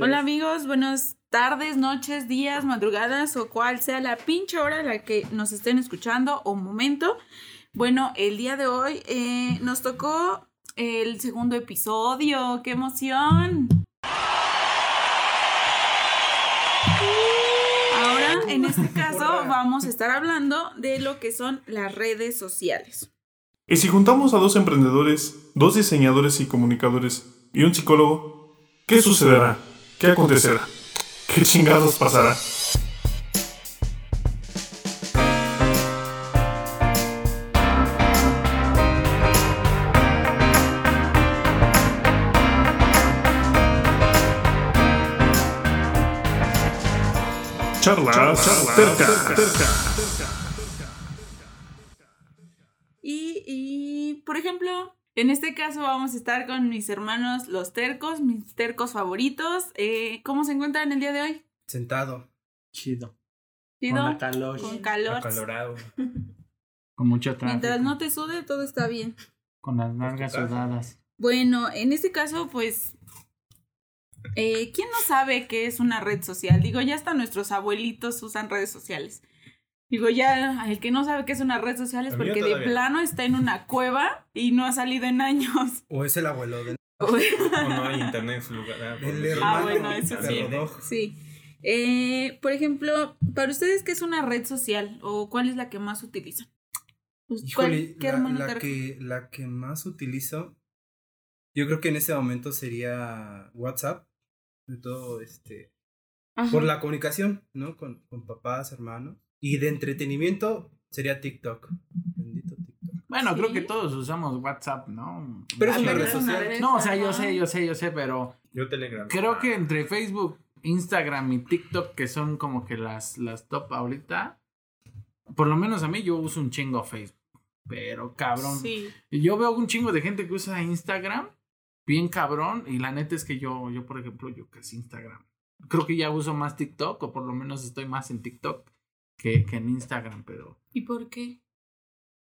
Hola amigos, buenas tardes, noches, días, madrugadas o cual sea la pinche hora en la que nos estén escuchando o momento. Bueno, el día de hoy eh, nos tocó el segundo episodio. ¡Qué emoción! Ahora, en este caso, vamos a estar hablando de lo que son las redes sociales. Y si juntamos a dos emprendedores, dos diseñadores y comunicadores y un psicólogo, ¿qué sucederá? ¿Qué acontecerá? ¿Qué chingados pasará? Charlas, tercas. Y, y, por ejemplo, en este caso vamos a estar con mis hermanos los tercos, mis tercos favoritos. Eh, ¿Cómo se encuentran el día de hoy? Sentado. Chido. ¿Chido? Con calor. Con calor. Acalorado. Con mucho tráfico. Mientras no te sude, todo está bien. Con las nalgas casa. sudadas. Bueno, en este caso, pues, eh, ¿quién no sabe qué es una red social? Digo, ya hasta nuestros abuelitos usan redes sociales. Digo, ya el que no sabe qué es una red social es porque de plano está en una cueva y no ha salido en años. O es el abuelo de O no hay internet en su lugar. Ah, el eso. hermano bueno, eso de sí. Sí. Eh, por ejemplo, para ustedes, ¿qué es una red social? ¿O cuál es la que más utilizan? Pues, ¿cuál- Híjole, ¿Qué la, hermano la que, la que más utilizo, yo creo que en ese momento sería WhatsApp, de todo este, Ajá. por la comunicación, ¿no? Con, con papás, hermanos. Y de entretenimiento sería TikTok. Bendito TikTok. Bueno, creo que todos usamos WhatsApp, ¿no? Pero es Ah, una red social. No, o sea, yo sé, yo sé, yo sé, pero Yo Telegram. creo que entre Facebook, Instagram y TikTok, que son como que las, las top ahorita, por lo menos a mí yo uso un chingo Facebook. Pero cabrón. Sí. Yo veo un chingo de gente que usa Instagram, bien cabrón, y la neta es que yo, yo por ejemplo, yo casi Instagram. Creo que ya uso más TikTok, o por lo menos estoy más en TikTok que, que en Instagram, pero ¿Y por qué?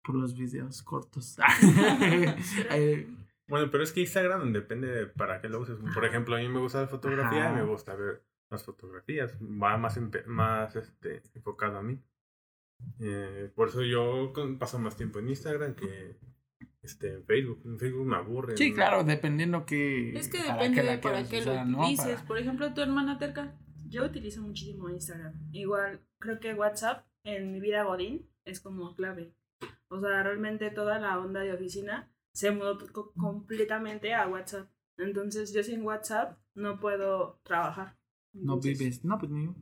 por los videos cortos. Eh, Bueno, pero es que Instagram depende de para qué lo uses. Por ejemplo, a mí me gusta la fotografía Ajá. y me gusta ver las fotografías. Va más, empe- más este, enfocado a mí. Eh, por eso yo paso más tiempo en Instagram que este, en Facebook. En Facebook me aburre. sí, ¿no? claro, dependiendo que... Es que para depende qué la de para qué lo ¿no? utilices. Para- Por ejemplo, tu hermana terca. Yo utilizo muchísimo Instagram. Igual, creo que WhatsApp en mi vida Godín es como clave. O sea, realmente toda la onda de oficina se mudó co- completamente a WhatsApp. Entonces, yo sin WhatsApp no puedo trabajar. No Entonces, vives, no, pues ni yo.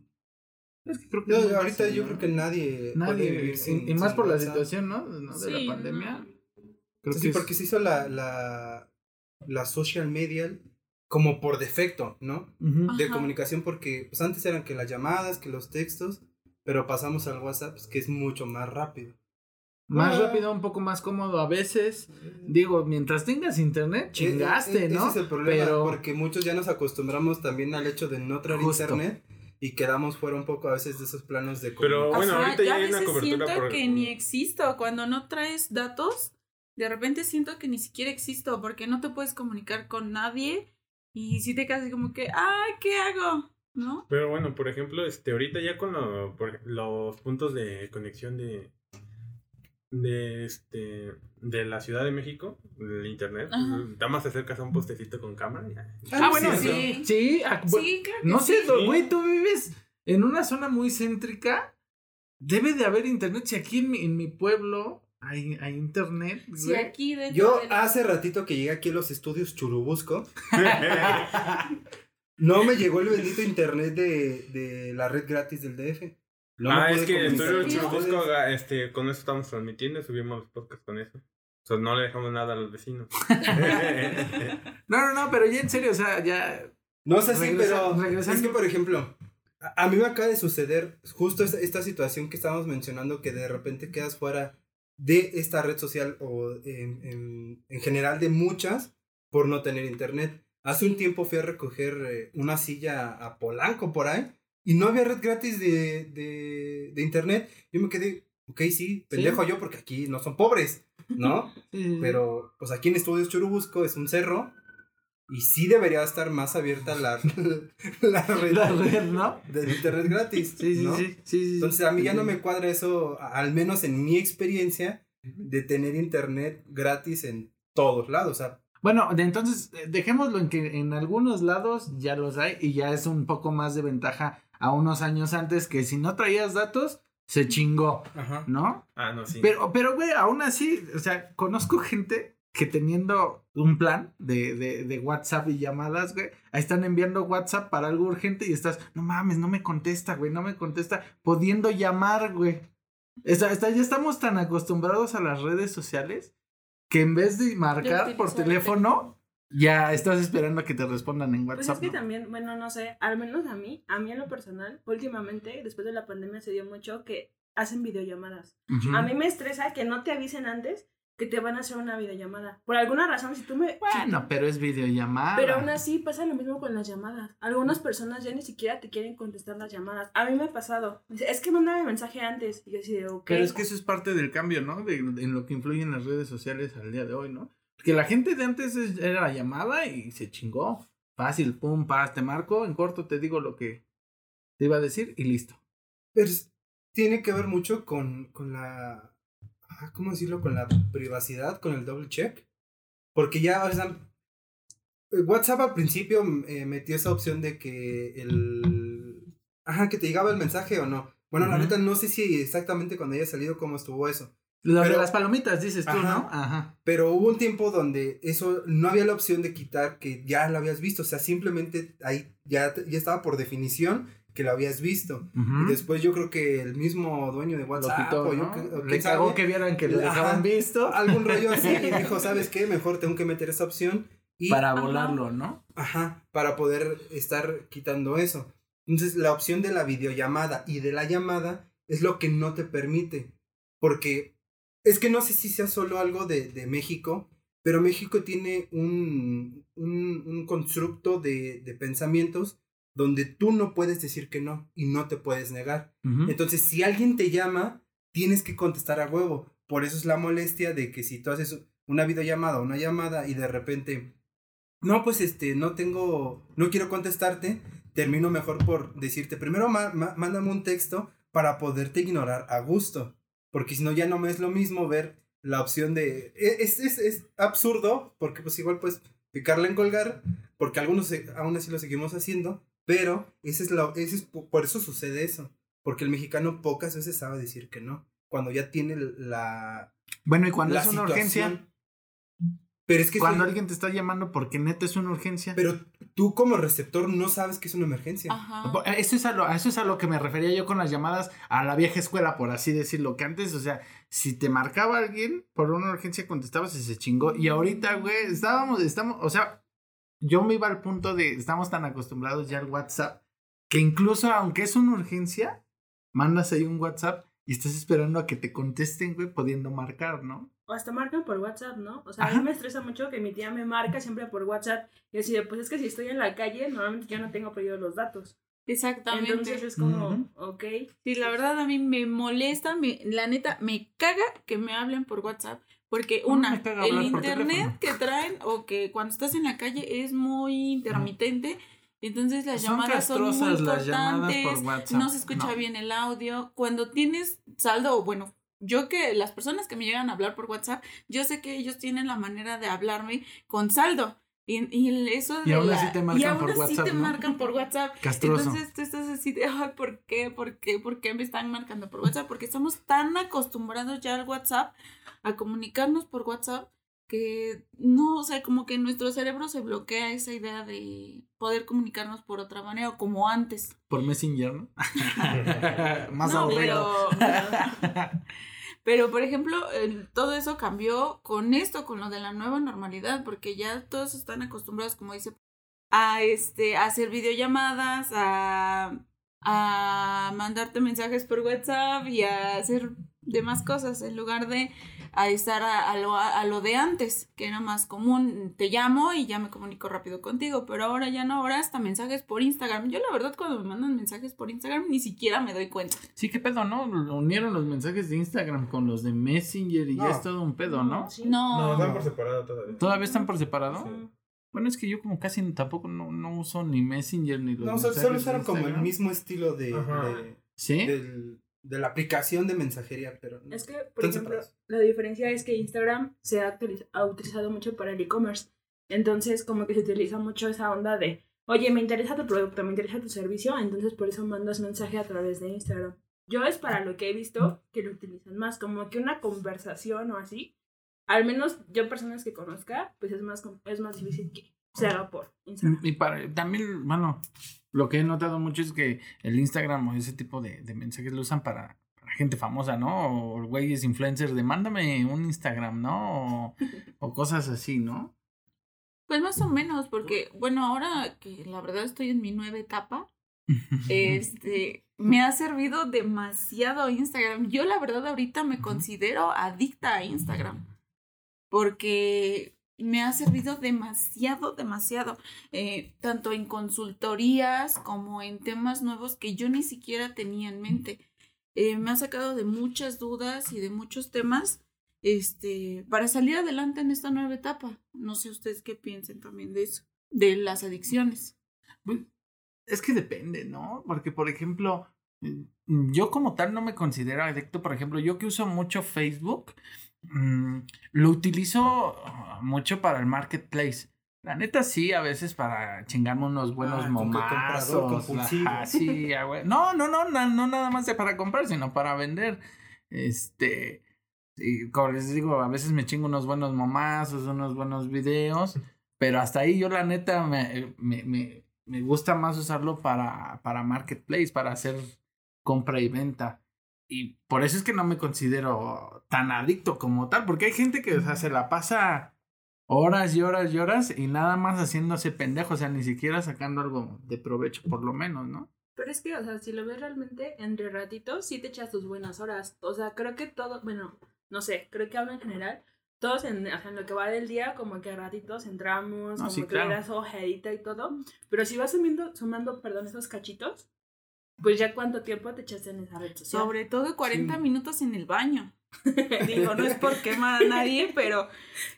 Es que creo que... Yo- no ahorita yo ¿no? creo que nadie, Nadie, puede vivir sin y, y más sin por la situación, ¿no? ¿no? De Sí, la pandemia. no. Creo Sí, que es- porque se hizo la, la, la social media como por defecto, ¿no? De Ajá. comunicación, porque pues antes eran que las llamadas, que los textos, pero pasamos al WhatsApp, pues, que es mucho más rápido. Más rápido, un poco más cómodo a veces. Digo, mientras tengas internet, chingaste, Eh, eh, ¿no? Ese es el problema, Pero porque muchos ya nos acostumbramos también al hecho de no traer Justo. internet y quedamos fuera un poco a veces de esos planos de Pero- comunicación. bueno, Ajá, ahorita ya a hay una veces cobertura siento por- que ni existo. Cuando no traes datos, de repente siento que ni siquiera existo porque no te puedes comunicar con nadie y si te quedas así como que, ay, ¿qué hago? ¿No? Pero bueno, por ejemplo, este, ahorita ya con lo- por- los puntos de conexión de de este de la Ciudad de México, el internet, Ajá. nada más te acercas a un postecito con cámara y ya. Ah, bueno, sí, sí. Sí, ah, Sí, claro. que no sé, sí. güey, tú vives en una zona muy céntrica. Debe de haber internet. Si aquí en mi, en mi pueblo hay, hay internet, Sí, güey. aquí de Yo hace ratito que llegué aquí a los estudios Churubusco, no me llegó el bendito internet de, de la red gratis del DF. No ah, es que estoy Churubusco, este, con eso estamos transmitiendo, subimos los podcasts con eso. O sea, no le dejamos nada a los vecinos. No, no, no, pero ya en serio, o sea, ya. No sé si, Regresa- pero regresando. es que, por ejemplo, a, a mí me acaba de suceder justo esta, esta situación que estábamos mencionando, que de repente quedas fuera de esta red social o en, en, en general de muchas por no tener internet. Hace un tiempo fui a recoger eh, una silla a Polanco por ahí y no había red gratis de, de, de internet. Yo me quedé, ok, sí, pendejo yo porque aquí no son pobres, ¿no? Sí, sí, sí. Pero pues aquí en Estudios Churubusco es un cerro Y sí debería estar más abierta la, la red La red, ¿no? del internet gratis. Sí, sí, ¿no? sí, sí, sí. Entonces a mí ya no me cuadra eso, al menos en mi experiencia, de tener internet gratis en todos lados. O sea, Bueno, entonces eh, dejémoslo en que en algunos lados ya los hay y ya es un poco más de ventaja a unos años antes que si no traías datos, se chingó, ajá. ¿no? Ah, no, sí. Pero, pero, güey, aún así, o sea, conozco gente que teniendo un plan de, de, de WhatsApp y llamadas, güey, ahí están enviando WhatsApp para algo urgente y estás, no mames, no me contesta, güey, no me contesta, pudiendo llamar, güey. Está, está- ya estamos tan acostumbrados a las redes sociales que en vez de marcar por teléfono, ya estás esperando a que te respondan en Pues es WhatsApp. que ¿no? también, bueno, no sé, al menos a mí, a mí en lo personal, últimamente, después de la pandemia se dio mucho que hacen videollamadas. Ujú. A mí me estresa que no te avisen antes que te van a hacer una videollamada. Por alguna razón, si tú me... Bueno, pero es videollamada. Pero aún así pasa lo mismo con las llamadas. Algunas personas ya ni siquiera te quieren contestar las llamadas. A mí me ha pasado. Dice, es que mándame mensaje antes. Y yo así de, ok. Pero es que eso es parte del cambio, ¿no? De, en lo que influyen las redes sociales al día de hoy, ¿no? Porque la gente de antes es- era la llamada y se chingó. Fácil, pum, paz, te marco, en corto te digo lo que te iba a decir y listo. Pero es- tiene que ver mucho con, con la. ¿Cómo decirlo? Con la privacidad, con el double check. Porque ya, o sea. WhatsApp al principio eh, metió esa opción de que el. Ajá, que te llegaba el mensaje o no. Bueno, la Ujú. neta no sé si exactamente cuando haya salido cómo estuvo eso. Lo de Pero- las palomitas, dices tú, Ajá. ¿no? Ajá. Pero hubo un tiempo donde eso no había la opción de quitar que ya lo habías visto. O sea, simplemente ahí ya, ya estaba por definición que lo habías visto. Y después yo creo que el mismo dueño de Lo WhatsApp quitó, o yo ¿no? que- o Le cagó que vieran que lo dejaban visto algún rollo así y dijo, ¿sabes qué? Mejor tengo que meter esa opción y para volarlo, ¿no? ajá, para poder estar quitando eso. Entonces, la opción de la videollamada y de la llamada es lo que no te permite, porque es que no sé si sea solo algo de, de México, pero México tiene un, un, un constructo de, de pensamientos donde tú no puedes decir que no y no te puedes negar. Entonces, si alguien te llama, tienes que contestar a huevo. Por eso es la molestia de que si tú haces una videollamada o una llamada y de repente, no, pues este, no tengo, no quiero contestarte, termino mejor por decirte, primero ma- ma- mándame un texto para poderte ignorar a gusto. Porque si no, ya no me es lo mismo ver la opción de... e- Es, es, es absurdo, porque pues igual pues picarle en colgar, porque algunos aún así lo seguimos haciendo, pero ese es lo, ese es, po- por eso sucede eso. Porque el mexicano pocas veces sabe decir que no. Cuando ya tiene la. Bueno, y cuando la es una urgencia. Pero es que. cuando alguien te está llamando porque neta es una urgencia. Pero tú como receptor no sabes que es una emergencia. Ajá. Eso es, a lo, eso es a lo que me refería yo con las llamadas a la vieja escuela, por así decirlo. Que antes, o sea, si te marcaba alguien por una urgencia, contestabas y se chingó. Y ahorita, güey, estábamos, estamos, o sea, yo me iba al punto de, estamos tan acostumbrados ya al WhatsApp, que incluso aunque es una urgencia, mandas ahí un WhatsApp y estás esperando a que te contesten, güey, pudiendo marcar, ¿no? O hasta marcan por WhatsApp, ¿no? O sea, a Ajá. mí me estresa mucho que mi tía me marca siempre por WhatsApp. Y así de, pues es que si estoy en la calle, normalmente yo no tengo pedidos los datos. Exactamente. Entonces es como, Ujú. ok. Sí, la verdad a mí me molesta, me- la neta, me caga que me hablen por WhatsApp. Porque No, una, caga el internet que traen o que cuando estás en la calle es muy intermitente. Entonces las Son llamadas son muy WhatsApp. no se escucha No. bien el audio. Cuando tienes saldo, o bueno, yo que las personas que me llegan a hablar por WhatsApp, yo sé que ellos tienen la manera de hablarme con saldo. Y, y eso Y de aún la- así te marcan y aún por así WhatsApp, te ¿no? marcan por WhatsApp. Castroso. Entonces tú estás así de, ay, ¿por qué? ¿Por qué? ¿Por qué me están marcando por WhatsApp? Porque estamos tan acostumbrados ya al WhatsApp, a comunicarnos por WhatsApp, que no, o sea, como que nuestro cerebro se bloquea esa idea de poder comunicarnos por otra manera o como antes. Por Messenger, ¿no? Más No, aburrido. pero, pero, por ejemplo, todo eso cambió con esto, con lo de la nueva normalidad, porque ya todos están acostumbrados, como dice, a este, a hacer videollamadas, a, a mandarte mensajes por WhatsApp y a hacer demás cosas, en lugar de a estar a, a lo, a lo de antes, que era más común, te llamo y ya me comunico rápido contigo, pero ahora ya no, ahora hasta mensajes por Instagram. Yo la verdad cuando me mandan mensajes por Instagram ni siquiera me doy cuenta. Sí, qué pedo, ¿no? Unieron los mensajes de Instagram con los de Messenger y ya es todo un pedo, ¿no? Sí. No, No, están por separado todavía. ¿Todavía están por separado? Sí. Bueno, es que yo como casi tampoco no, no uso ni Messenger ni los No, solo usaron como el mismo estilo de, Ajá. de, ¿Sí? del- de la aplicación de mensajería, pero Es que, por Están ejemplo, la diferencia es que Instagram se ha, ha utilizado mucho para el e-commerce. Entonces, como que se utiliza mucho esa onda de, oye, me interesa tu producto, me interesa tu servicio, entonces por eso mandas mensaje a través de Instagram. Yo es para lo que he visto que lo utilizan más, como que una conversación o así. Al menos yo personas que conozca, pues es más, es más difícil que se haga por Instagram. Y para, también, bueno, lo que he notado mucho es que el Instagram o ese tipo de, de mensajes lo usan para, para gente famosa, ¿no? O güeyes influencers de mándame un Instagram, ¿no? O, o cosas así, ¿no? Pues más o menos, porque, bueno, ahora que la verdad estoy en mi nueva etapa, este, me ha servido demasiado Instagram. Yo la verdad ahorita me considero adicta a Instagram, porque me ha servido demasiado, demasiado, eh, tanto en consultorías como en temas nuevos que yo ni siquiera tenía en mente. Eh, me ha sacado de muchas dudas y de muchos temas este, para salir adelante en esta nueva etapa. No sé ustedes qué piensen también de eso, de las adicciones. Es que depende, ¿no? Porque, por ejemplo, mm, yo como tal no me considero adicto. Por ejemplo, yo que uso mucho Facebook, mm, lo utilizo mucho para el marketplace. La neta sí, a veces para chingarme unos buenos Ah, momazos. ajá, sí, no, no, no, no, no nada más de para comprar, sino para vender. Este, y como les digo, a veces me chingo unos buenos momazos, unos buenos videos, pero hasta ahí yo la neta me, me, me, me gusta más usarlo para, para marketplace, para hacer compra y venta. Y por eso es que no me considero tan adicto como tal, porque hay gente que o sea, se la pasa horas y horas y horas y nada más haciéndose pendejo, o sea, ni siquiera sacando algo de provecho, por lo menos, ¿no? Pero es que, o sea, si lo ves realmente entre ratitos, sí te echas tus buenas horas. O sea, creo que todo, bueno, no sé, creo que hablo en general. Todos en, o sea, en lo que va del día, como que a ratitos entramos, No, como sí, que claro. das ojerita y todo. Pero si vas sumiendo, sumando, perdón, esos cachitos, pues ya cuánto tiempo te echaste en esa red social. Sobre todo 40 Sí. minutos en el baño. Digo, no es por quemar a nadie, pero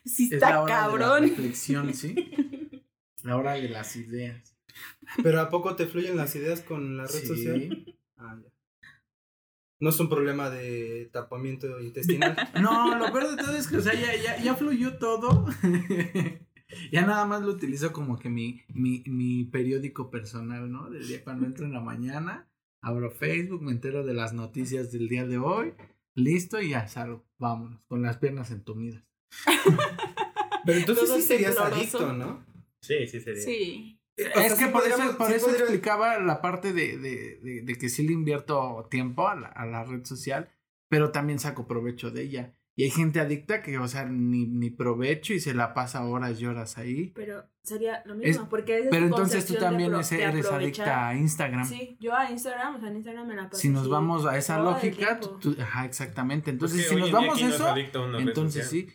sí Es está la hora de la cabrón. reflexión, ¿sí? La hora de las ideas. Pero ¿a poco te fluyen las ideas con la red Sí. social? Ah, ya. No es un problema de tapamiento intestinal. No, lo peor de todo es que, o sea, ya, ya, ya fluyó todo. ya nada más lo utilizo como que mi, mi, mi periódico personal, ¿no? Del día cuando entro en la mañana, abro Facebook, me entero de las noticias del día de hoy, listo y ya salgo. Vámonos, con las piernas entumidas. Pero entonces Todo sí serías tembloroso. adicto, ¿no? Sí, sí sería. Sí. O sea, es que sí por eso, podríamos- por sí eso podría- explicaba la parte de, de, de, de que sí le invierto tiempo a la, a la red social, pero también saco provecho de ella. Y hay gente adicta que, o sea, ni, ni provecho y se la pasa horas y horas ahí. Pero sería lo Es- mismo, porque es Pero entonces tú también eres aprovechar. adicta a Instagram. Sí, yo a Instagram, o sea, en Instagram me la paso Si nos vamos a esa lógica, tú- ajá, exactamente. Entonces, Porque si nos vamos ¿quién a no es eso, una red entonces sí.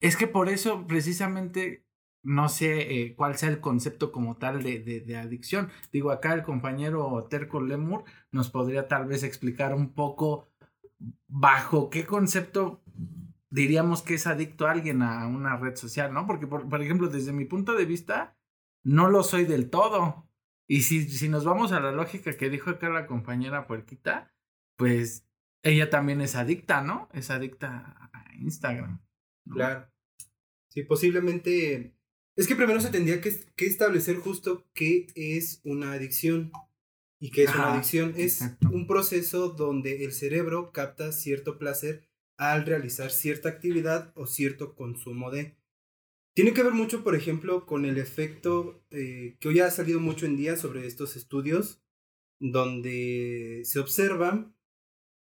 Es que por eso, precisamente, no sé eh, cuál sea el concepto como tal de, de, de adicción. Digo, acá el compañero Terco Lemur nos podría tal vez explicar un poco bajo qué concepto diríamos que es adicto a alguien a una red social, ¿no? Porque, por, por ejemplo, desde mi punto de vista, no lo soy del todo. Y si, si nos vamos a la lógica que dijo acá la compañera Puerquita, pues ella también es adicta, ¿no? Es adicta a Instagram. ¿no? Claro. Sí, posiblemente. Es que primero se tendría que, que establecer justo qué es una adicción. ¿Y qué es una adicción? Es exacto. un proceso donde el cerebro capta cierto placer al realizar cierta actividad o cierto consumo de. Tiene que ver mucho, por ejemplo, con el efecto eh, que hoy ha salido mucho en día sobre estos estudios, donde se observa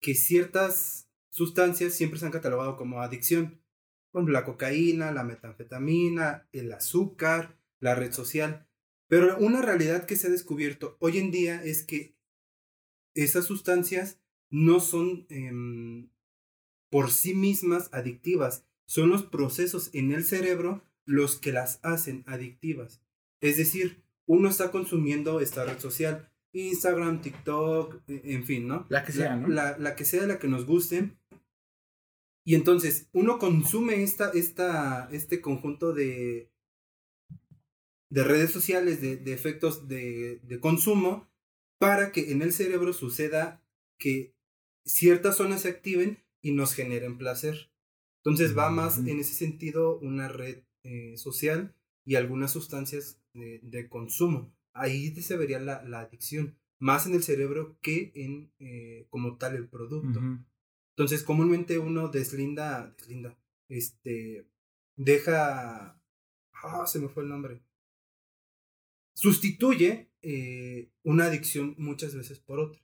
que ciertas sustancias siempre se han catalogado como adicción. Por ejemplo, la cocaína, la metanfetamina, el azúcar, la red social. Pero una realidad que se ha descubierto hoy en día es que esas sustancias no son em, por sí mismas adictivas, son los procesos en el cerebro los que las hacen adictivas. Es decir, uno está consumiendo esta red social, Instagram, TikTok, e- en fin, ¿no? La que sea, ¿no? La, la que sea, la que nos guste. Y entonces, uno consume esta, esta, este conjunto de, de redes sociales, de, de efectos de, de consumo, para que en el cerebro suceda que ciertas zonas se activen y nos generen placer. Entonces va más en ese sentido una red eh, social y algunas sustancias de, de consumo. Ahí se vería la, la adicción, más en el cerebro que en eh, como tal el producto. Entonces, comúnmente uno deslinda, deslinda, este, deja, ah, se me fue el nombre, sustituye eh, una adicción muchas veces por otra.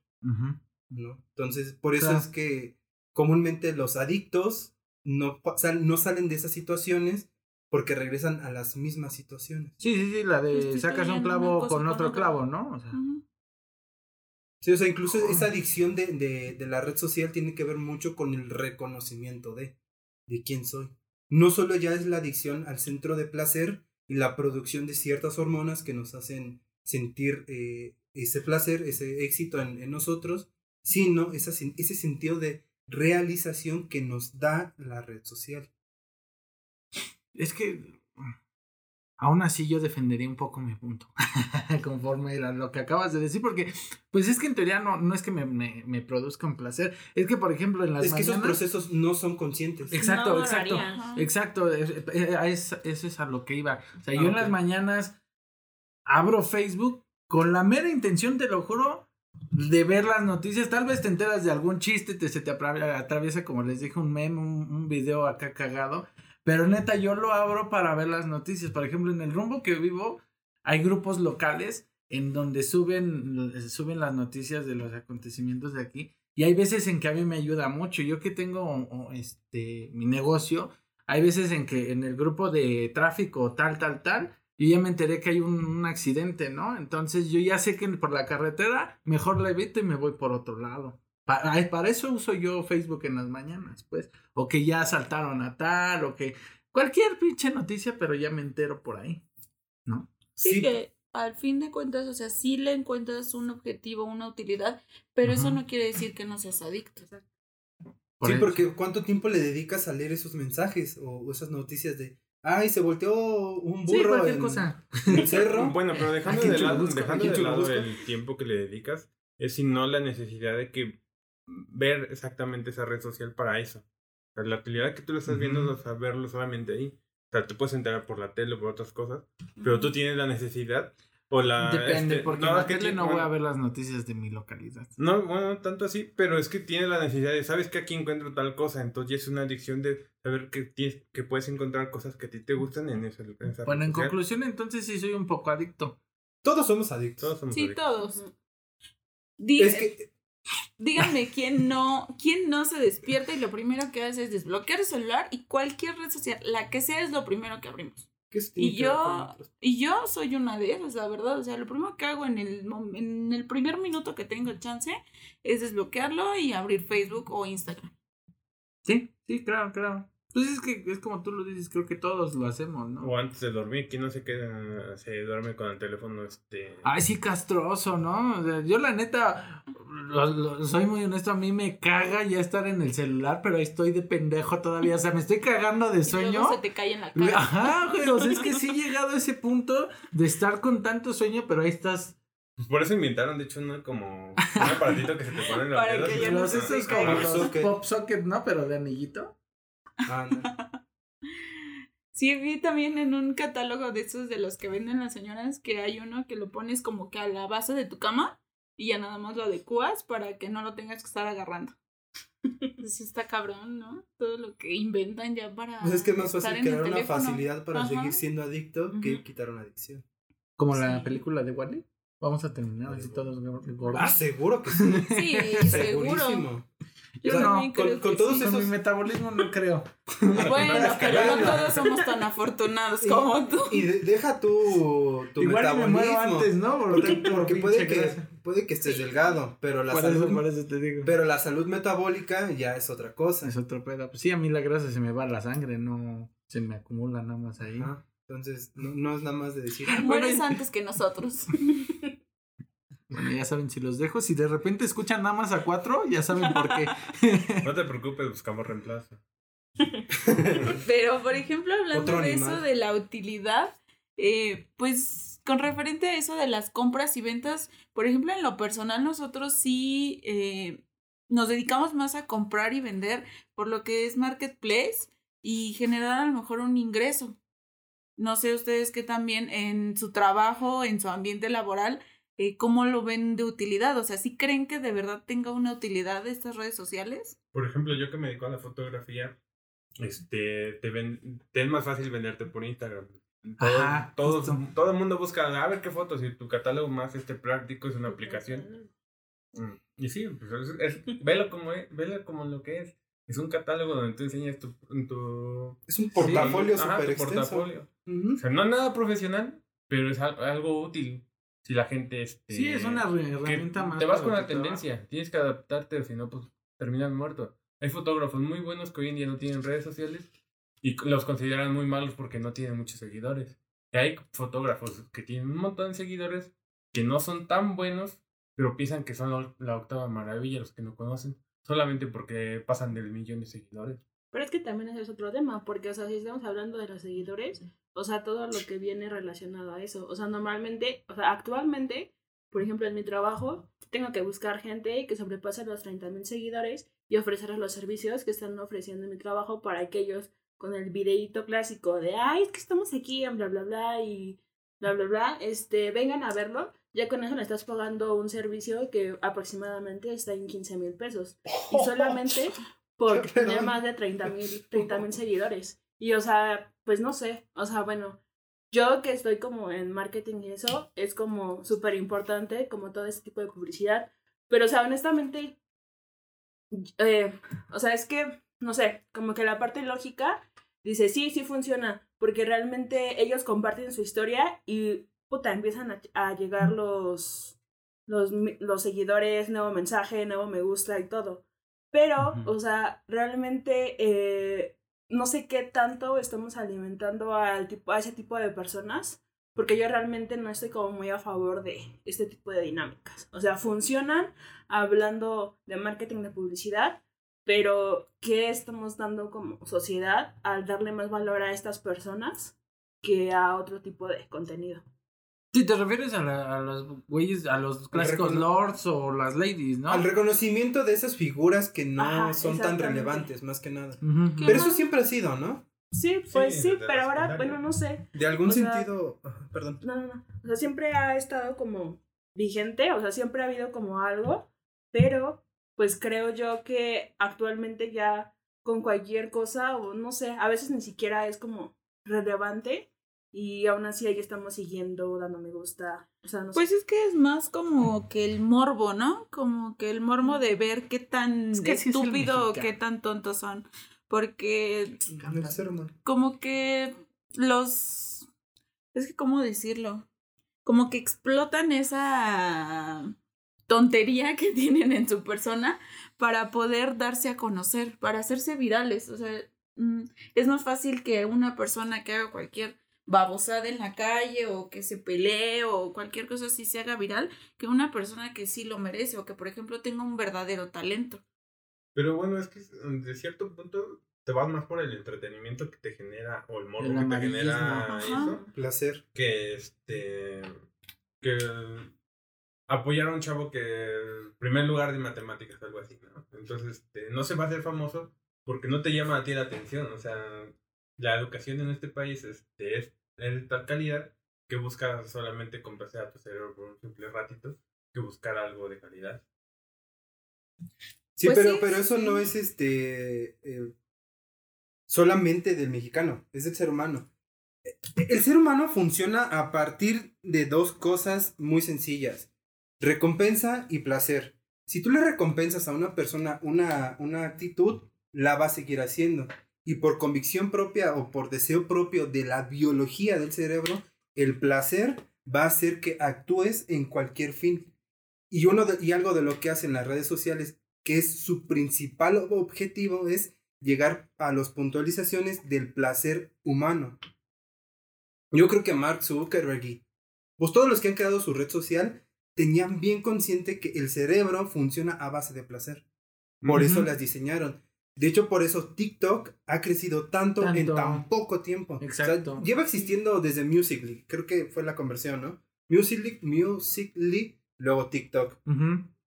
¿no? Entonces, por eso Claro. es que comúnmente los adictos no, sal- no salen de esas situaciones porque regresan a las mismas situaciones. Sí, sí, sí, la de Sustituyen sacas un clavo con con otro clavo, ¿no? O sea. Sí, o sea, incluso esa adicción de, de, de la red social tiene que ver mucho con el reconocimiento de, de quién soy. No solo ya es la adicción al centro de placer y la producción de ciertas hormonas que nos hacen sentir eh, ese placer, ese éxito en, en nosotros, sino esa, ese sentido de realización que nos da la red social. es que aún así yo defendería un poco mi punto, conforme a lo que acabas de decir, porque pues es que en teoría no, no es que me, me, me produzca un placer, es que por ejemplo en las Es que esos mañanas... procesos no son conscientes. Exacto, No exacto. Exacto, es- eh, es- eso es a lo que iba. O sea, Ah, yo en ok. las mañanas abro Facebook con la mera intención, te lo juro, de ver las noticias. Tal vez te enteras de algún chiste, te, se te atraviesa, como les dije, un meme, un, video acá cagado. Pero neta, yo lo abro para ver las noticias. Por ejemplo, en el rumbo que vivo, hay grupos locales en donde suben, suben las noticias de los acontecimientos de aquí. Y hay veces en que a mí me ayuda mucho. Yo que tengo este mi negocio, hay veces en que en el grupo de tráfico tal, tal, tal, yo ya me enteré que hay un, un accidente, ¿no? Entonces yo ya sé que por la carretera mejor la evito y me voy por otro lado. Para, eso uso yo Facebook en las mañanas, pues. O que ya asaltaron a tal, o que cualquier pinche noticia, pero ya me entero por ahí, ¿no? Sí, que al fin de cuentas, o sea, sí le encuentras un objetivo, una utilidad, pero eso no quiere decir que no seas adicto. Por sí, eso. porque ¿cuánto tiempo le dedicas a leer esos mensajes o, o esas noticias de, ay, se volteó un Sí, burro cualquier en, cosa. en el cerro? Bueno, pero dejando de lado, dejando de lado el tiempo que le dedicas, es sino la necesidad de que ver exactamente esa red social para eso. O sea, la utilidad que tú le estás viendo es a verlo solamente ahí. O sea, te puedes enterar por la tele o por otras cosas, pero tú tienes la necesidad o la... Depende, este, porque no, en la es que tele ti- no voy a ver las noticias de mi localidad. No, bueno, no tanto así, pero es que tienes la necesidad de, sabes que aquí encuentro tal cosa, entonces ya es una adicción de saber que tienes, que puedes encontrar cosas que a ti te gustan en esa, en esa Bueno, en social. conclusión, entonces sí soy un poco adicto. Todos somos adictos. Todos somos Sí, adictos. todos. Dí- Es que Díganme quién no, quién no se despierta y lo primero que hace es desbloquear el celular y cualquier red social, la que sea, es lo primero que abrimos. ¿Qué eso tiene Y que yo, y yo soy una de esas, la verdad. O sea, lo primero que hago en el, en el primer minuto que tengo el chance es desbloquearlo y abrir Facebook o Instagram. Sí, sí, claro, claro. Pues es que es como tú lo dices, creo que todos lo hacemos, ¿no? O antes de dormir, ¿quién no se queda, se duerme con el teléfono este... Ay, sí, castroso, ¿no? O sea, yo la neta, lo- lo- soy muy honesto, a mí me caga ya estar en el celular, pero ahí estoy de pendejo todavía, o sea, me estoy cagando de Y sueño. luego se te cae en la cara. Ajá, güey, o sea, es que sí he llegado a ese punto de estar con tanto sueño, pero ahí estás. Pues por eso inventaron, de hecho, uno como un aparatito que se te pone en la Para pierna. que y ya no Los como caiga. los Socket. pop socket, ¿no? Pero de anillito. Ah, no. Sí, vi también en un catálogo de esos de los que venden las señoras que hay uno que lo pones como que a la base de tu cama y ya nada más lo adecuas para que no lo tengas que estar agarrando. Sí está cabrón, ¿no? Todo lo que inventan ya para Pues es que es más fácil crear una teléfono. facilidad para Ajá. seguir siendo adicto que Ujú. quitar una adicción. Como la película de Wally. Vamos a terminar así todos gordos. Ah, seguro que sí. Sí, seguro. Segurísimo. Yo O sea, no. con, con todos sí. Con esos mi metabolismo no creo. Bueno, pero no todos somos tan afortunados como tú. Y de- deja tu, tu Igual y me muero metabolismo. antes, ¿no? Por Porque, porque puede, que, puede que estés delgado, pero la, salud, por eso te digo. pero la salud metabólica ya es otra cosa. Es otro pedo. Pues sí, a mí la grasa se me va a la sangre, no se me acumula nada más ahí. Ajá. Entonces, no, no es nada más de decir, Mueres antes que nosotros. Bueno, ya saben, si los dejo, si de repente escuchan nada más a cuatro, ya saben por qué. No te preocupes, buscamos reemplazo. Pero, por ejemplo, hablando de eso de la utilidad, eh, pues con referente a eso de las compras y ventas, por ejemplo, en lo personal nosotros sí eh, nos dedicamos más a comprar y vender por lo que es marketplace y generar a lo mejor un ingreso. No sé ustedes que también en su trabajo, en su ambiente laboral, eh, cómo lo ven de utilidad. O sea, ¿sí creen que de verdad tenga una utilidad estas redes sociales? Por ejemplo, yo que me dedico a la fotografía, este, te, ven, te es más fácil venderte por Instagram. Todo, Ajá, todo, todo el mundo busca, a ver qué fotos, y tu catálogo más este práctico es una aplicación. Mm, Y sí, pues es, es- velo como es, velo como lo que es. Es un catálogo donde tú enseñas tu, tu Es un portafolio Sí, ajá, súper tu extenso. portafolio. Ujú. O sea, no es nada profesional, pero es al- algo útil. Si la gente este, Sí, es una herramienta más. Te vas con la trabajo. tendencia, tienes que adaptarte, o si no, pues terminas muerto. Hay fotógrafos muy buenos que hoy en día no tienen redes sociales y los consideran muy malos porque no tienen muchos seguidores. Y hay fotógrafos que tienen un montón de seguidores que no son tan buenos, pero piensan que son la, la octava maravilla los que no conocen, solamente porque pasan del millón de seguidores. Pero es que también ese es otro tema, porque, o sea, si estamos hablando de los seguidores, o sea, todo lo que viene relacionado a eso. O sea, normalmente, o sea, actualmente, por ejemplo, en mi trabajo, tengo que buscar gente que sobrepase los 30.000 seguidores y ofrecerles los servicios que están ofreciendo en mi trabajo para que ellos, con el videíto clásico de, ay, es que estamos aquí en bla, bla, bla, y bla, bla, bla, este, vengan a verlo. Ya con eso le estás pagando un servicio que aproximadamente está en 15 mil pesos. Y solamente por tener más de 30 mil 30 mil seguidores. Y o sea, pues no sé, o sea, bueno, yo que estoy como en marketing y eso, es como súper importante, como todo este tipo de publicidad. Pero o sea, honestamente, eh, o sea, es que, no sé, como que la parte lógica dice, sí, sí funciona, porque realmente ellos comparten su historia y puta, empiezan a, a llegar los, los, los seguidores, nuevo mensaje, nuevo me gusta y todo. Pero, o sea, realmente eh, no sé qué tanto estamos alimentando al tipo, a ese tipo de personas, porque yo realmente no estoy como muy a favor de este tipo de dinámicas. O sea, funcionan hablando de marketing de publicidad, pero ¿qué estamos dando como sociedad al darle más valor a estas personas que a otro tipo de contenido? Si te refieres a, la- a los güeyes, a los clásicos lords o las ladies, ¿no? Al reconocimiento de esas figuras que no Ajá, son tan relevantes, más que nada. Ujú. ¿Qué Pero eso siempre ha sido, ¿no? Sí, pues sí, pero ahora, secundaria. bueno, no sé. De algún O sentido. Perdón. No, no, no. O sea, siempre ha estado como vigente, o sea, siempre ha habido como algo, pero pues creo yo que actualmente ya con cualquier cosa, o no sé, a veces ni siquiera es como relevante y aún así ahí estamos siguiendo, dando me gusta, o sea, no Pues sé. es que es más como que el morbo, ¿no? Como que el morbo de ver qué tan Es que así es el estúpido o qué tan tontos son. Porque como que los... Es que, ¿cómo decirlo? Como que explotan esa tontería que tienen en su persona para poder darse a conocer, para hacerse virales. O sea, mm, es más fácil que una persona que haga cualquier babosada en la calle o que se pelee o cualquier cosa así se haga viral que una persona que sí lo merece o que por ejemplo tenga un verdadero talento. Pero bueno, es que de cierto punto te vas más por el entretenimiento que te genera o el morbo El que te genera eso Placer. que este que apoyar a un chavo que primer lugar de matemáticas algo así no entonces este, no se va a hacer famoso porque no te llama a ti la atención o sea la educación en este país es, es de tal calidad que busca solamente complacer a tu cerebro por un simple ratito que buscar algo de calidad Sí, Pues pero, sí, pero eso sí. no es este eh, solamente del mexicano, es del ser humano. Eh, El ser humano funciona a partir de dos cosas muy sencillas, recompensa y placer. Si tú le recompensas a una persona una, una actitud, la va a seguir haciendo. Y por convicción propia o por deseo propio de la biología del cerebro, el placer va a hacer que actúes en cualquier fin. Y, uno de- y algo de lo que hacen las redes sociales que es su principal objetivo es llegar a las puntualizaciones del placer humano. Yo creo que Mark Zuckerberg y pues todos los que han creado su red social tenían bien consciente que el cerebro funciona a base de placer. Por eso las diseñaron. De hecho, por eso TikTok ha crecido tanto, en tan poco tiempo. O sea, Exacto. lleva existiendo desde Musical.ly. Creo que fue la conversión, ¿no? Musical.ly, Musical.ly, luego TikTok.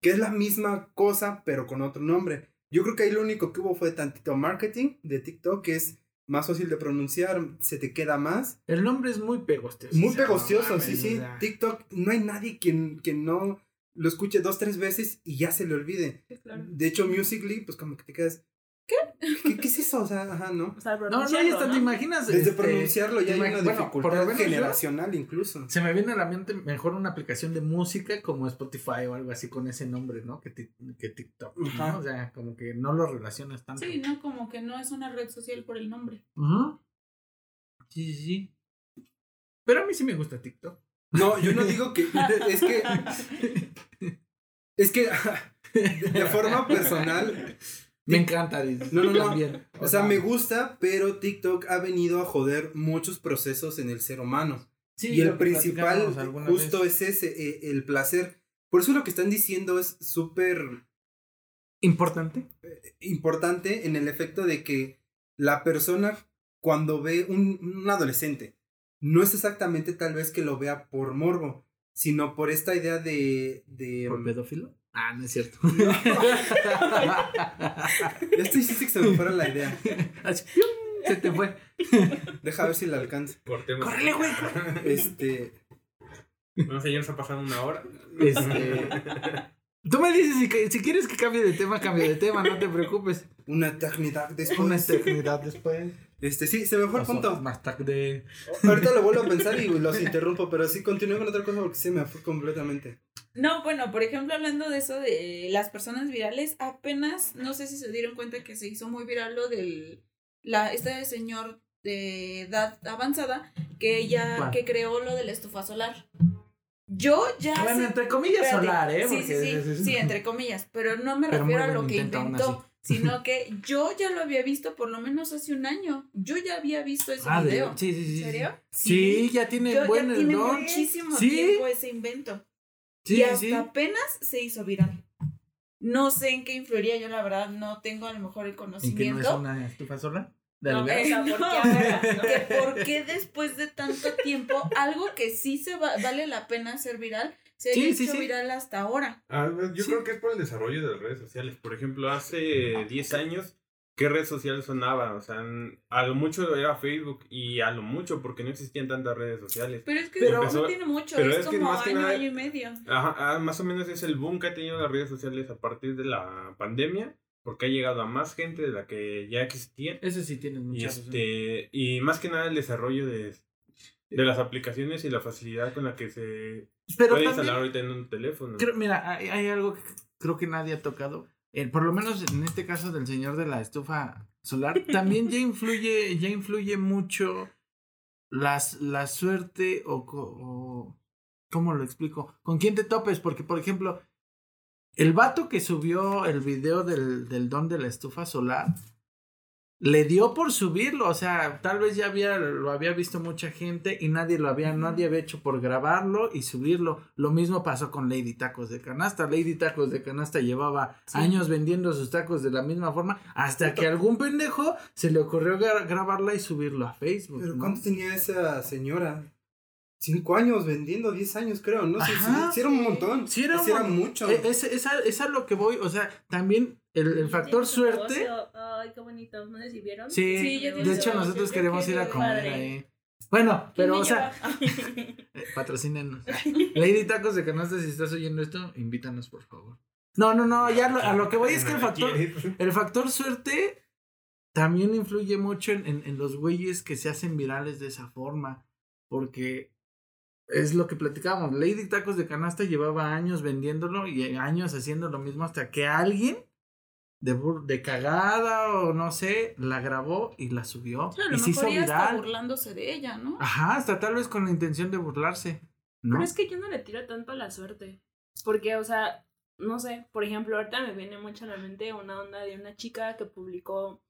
Que es la misma cosa, pero con otro nombre. Yo creo que ahí lo único que hubo fue tantito marketing de TikTok, que es más fácil de pronunciar, se te queda más. El nombre es muy pegostioso. Muy o sea, no pegostioso, sí, sí. TikTok, no hay nadie quien, quien no lo escuche dos, tres veces y ya se le olvide. Sí, claro. De hecho, Musical.ly, pues como que te quedas... ¿Qué? ¿Qué, es eso? O sea, ajá, ¿no? O sea, No, no, y pronunciarlo, hasta ¿no? te imaginas. Desde este, pronunciarlo ya hay una bueno, por lo dificultad menos yo- generacional incluso. Se me viene a la mente mejor una aplicación de música como Spotify o algo así con ese nombre, ¿no? Que, que TikTok. O sea, como que no lo relacionas tanto. Sí, no, como que no es una red social por el nombre. Ujú. Sí, sí, sí. Pero a mí sí me gusta TikTok. No, yo no digo que... Es que... Es que... De forma personal, Me encanta. dice. No, no, no. También. O sea, me gusta, pero TikTok ha venido a joder muchos procesos en el ser humano. Sí, y el principal justo vez. es ese, eh, el placer. Por eso lo que están diciendo es súper Importante. importante en el efecto de que la persona cuando ve un, un adolescente, no es exactamente tal vez que lo vea por morbo, sino por esta idea de... de ¿Por pedófilo? Ah, no es cierto. Esto hiciste que se me fuera la idea. Se te fue. Deja ver si la alcanza. Cortemos. ¡Córrele, güey! Este... No sé, ya nos ha pasado una hora. Este. Tú me dices si quieres que cambie de tema, cambie de tema, no te preocupes. Una eternidad después. Una eternidad después. Este, sí, se me fue el punto. Más tarde. Ahorita lo vuelvo a pensar y los interrumpo, pero sí continúo con otra cosa porque se me fue completamente. No, bueno, por ejemplo, hablando de eso de las personas virales, apenas, no sé si se dieron cuenta que se hizo muy viral lo del, la, este señor de edad avanzada que ella, que creó lo de la estufa solar. Yo ya Bueno, entre comillas espérate, solar, ¿eh? Sí, sí, Porque- sí, sí, entre comillas, pero no me Pero refiero a lo que inventó, sino que yo ya lo había visto por lo menos hace un año. Yo ya había visto ese Ah, de- video. sí, sí, sí. ¿En serio? Sí, ya tiene Yo buen ya tiene muchísimo Sí. tiempo ese invento. Sí, y hasta sí. apenas se hizo viral. No sé en qué influiría, yo la verdad no tengo a lo mejor el ¿Y que no conocimiento. es una estufa sola? ¿De No, ¿por no, por qué después de tanto tiempo algo que sí se va- vale la pena hacer viral se Sí, sí, hecho sí. viral hasta ahora. Ah, yo Sí. creo que es por el desarrollo de las redes sociales. Por ejemplo, hace 10 años, ¿qué red social sonaba? O sea, a lo mucho era Facebook y a lo mucho porque no existían tantas redes sociales. Pero es que Pero- no tiene mucho, pero es, es que como más que año, nada- año y medio. Ajá, ah, más o menos es el boom que ha tenido las redes sociales a partir de la pandemia, porque ha llegado a más gente de la que ya existía. Ese sí tienes Y, mucha razón. este, y más que nada el desarrollo de, de las aplicaciones y la facilidad con la que se Pero puede también, instalar ahorita en un teléfono. creo- mira, hay, hay algo que creo que nadie ha tocado. Eh, por lo menos en este caso del señor de la estufa solar, también ya influye, ya influye mucho las, la suerte o, ¿cómo lo explico? ¿Con quién te topes? Porque, por ejemplo, el vato que subió el video del, del don de la estufa solar, le dio por subirlo, o sea, tal vez ya había, lo había visto mucha gente y nadie lo había, nadie había hecho por grabarlo y subirlo. Lo mismo pasó con Lady Tacos de Canasta. Lady Tacos de Canasta llevaba años vendiendo sus tacos de la misma forma hasta que algún pendejo se le ocurrió gra- grabarla y subirlo a Facebook. Pero ¿no? ¿cuánto tenía esa señora? Cinco años vendiendo, diez años creo, ¿no? Sí, sí, sí era un montón. Sí, era Sí era un- mucho. Eh, Es, es, a- es a lo que voy, o sea, también el, el factor suerte. Ay, qué bonito. ¿No les vieron? Sí, Sí, ya de hecho nosotros queremos ir a comer padre. ahí. Bueno, pero ¿Quién o sea, eh, patrocínenos. Lady Tacos de Canasta, si estás oyendo esto, invítanos por favor. No, no, no, ya lo- a lo que voy es que el factor, el factor suerte también influye mucho en, en, en los güeyes que se hacen virales de esa forma. Porque es lo que platicábamos. Lady Tacos de Canasta llevaba años vendiéndolo y años haciendo lo mismo hasta que alguien de, bur- de cagada o no sé, la grabó y la subió. Claro, y se hizo está burlándose de ella, ¿no? Ajá, hasta tal vez con la intención de burlarse. ¿no? Pero es que yo no le tiro tanto a la suerte. Porque, o sea, no sé, por ejemplo, ahorita me viene mucho a la mente una onda de una chica que publicó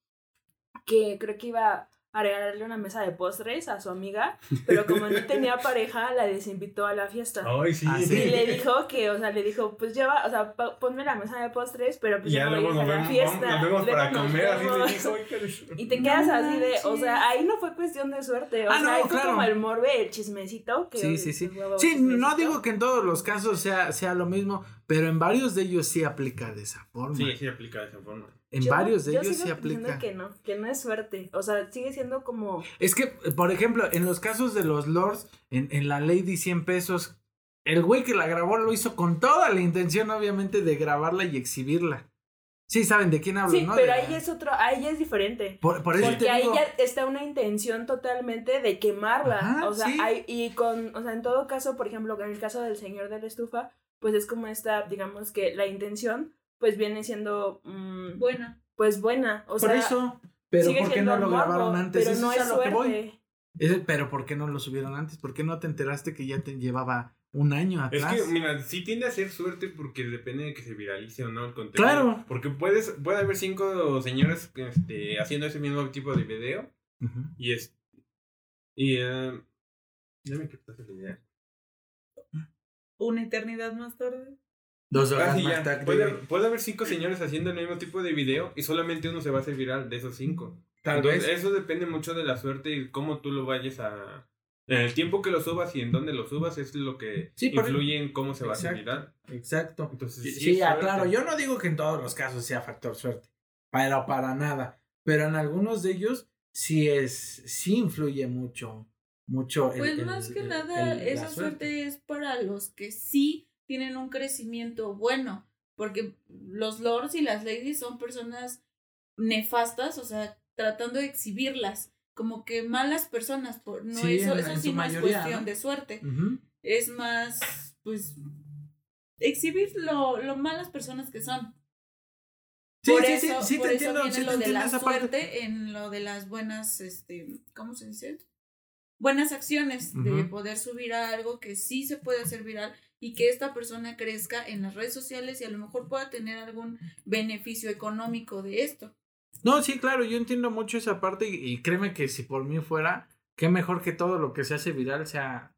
que creo que iba a regalarle una mesa de postres a su amiga, pero como no tenía pareja, la desinvitó a la fiesta. Ay, sí. Ah, Y le dijo que, o sea, le dijo, pues lleva, o sea, ponme la mesa de postres, pero pues ya luego voy a nos ir a la vemos, fiesta. vamos- nos vemos para nos comer. Así dijo. Y te quedas No así de, o sea, ahí no fue cuestión de suerte, o Ah, sea, no, ahí fue claro. como el morbe, el chismecito. Que, Sí, sí, sí. Sí, no digo que en todos los casos sea, sea lo mismo, pero en varios de ellos sí aplica de esa forma. Sí, sí aplica de esa forma. En Yo- varios de yo ellos sigo sí aplica. que no, que no es suerte, o sea, sigue siendo como... Es que, por ejemplo, en los casos de los lords, en, en la Lady 100 pesos, el güey que la grabó lo hizo con toda la intención, obviamente, de grabarla y exhibirla. Sí, saben de quién hablo, Sí, ¿no? pero De- ahí es otro, ahí ya es diferente. Por, por eso Porque te ahí digo, ya está una intención totalmente de quemarla. Ajá, o sea, sí. hay- y con, o sea, en todo caso, por ejemplo, en el caso del señor de la estufa, pues es como esta, digamos que la intención, pues viene siendo, mm, Buena. pues buena. O por sea, eso. Pero sigue ¿por qué siendo no lo morbo, grabaron antes? Pero Eso no es es lo que voy. suerte. Es- pero ¿por qué no lo subieron antes? ¿Por qué no te enteraste que ya te llevaba un año Es atrás? que, mira, sí tiende a ser suerte porque depende de que se viralice o no el contenido. Claro. Porque puedes, puede haber cinco señores este, haciendo ese mismo tipo de video y es. Y. eh, ya me quitaste la idea. Una eternidad más tarde. Dos horas Ah, sí, más ya. tarde. Puede, puede haber cinco señores haciendo el mismo tipo de video y solamente uno se va a hacer viral de esos cinco. Tal Entonces, vez. eso depende mucho de la suerte y cómo tú lo vayas a. En el tiempo que lo subas y en dónde lo subas es lo que Sí, influye en cómo se va a hacer Exacto. viral. Exacto. Entonces, Sí, sí, aclaro, yo no digo que en todos los casos sea factor suerte, pero para nada, pero en algunos de ellos sí es, sí influye mucho, mucho. el- Pues el- más que el- nada, esa suerte es para los que sí tienen un crecimiento bueno. Porque los lords y las ladies son personas nefastas, o sea, tratando de exhibirlas como que malas personas. Por, no, Sí, eso, en- eso en sí no es cuestión ¿no? de suerte. Es más, pues, exhibir lo, lo malas personas que son. Sí, por sí, eso, sí, sí por te eso entiendo, viene sí te lo de la parte. suerte en lo de las buenas, este, ¿cómo se dice? Buenas acciones de poder subir a algo que sí se puede hacer viral y que esta persona crezca en las redes sociales y a lo mejor pueda tener algún beneficio económico de esto. No, sí, claro, yo entiendo mucho esa parte y, y créeme que si por mí fuera, qué mejor que todo lo que se hace viral sea,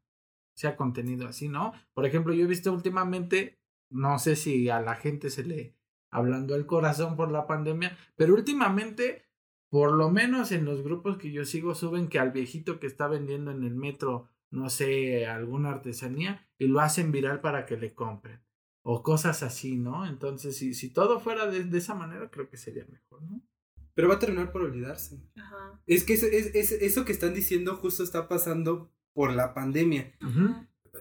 sea contenido así, ¿no? Por ejemplo, yo he visto últimamente, no sé si a la gente se le hablando el corazón por la pandemia, pero últimamente, por lo menos en los grupos que yo sigo, suben que al viejito que está vendiendo en el metro, no sé, alguna artesanía, y lo hacen viral para que le compren. O cosas así, ¿no? Entonces, si, si todo fuera de, de esa manera, creo que sería mejor, ¿no? Pero va a terminar por olvidarse. Ajá. Es que eso, es, es- eso que están diciendo justo está pasando por la pandemia.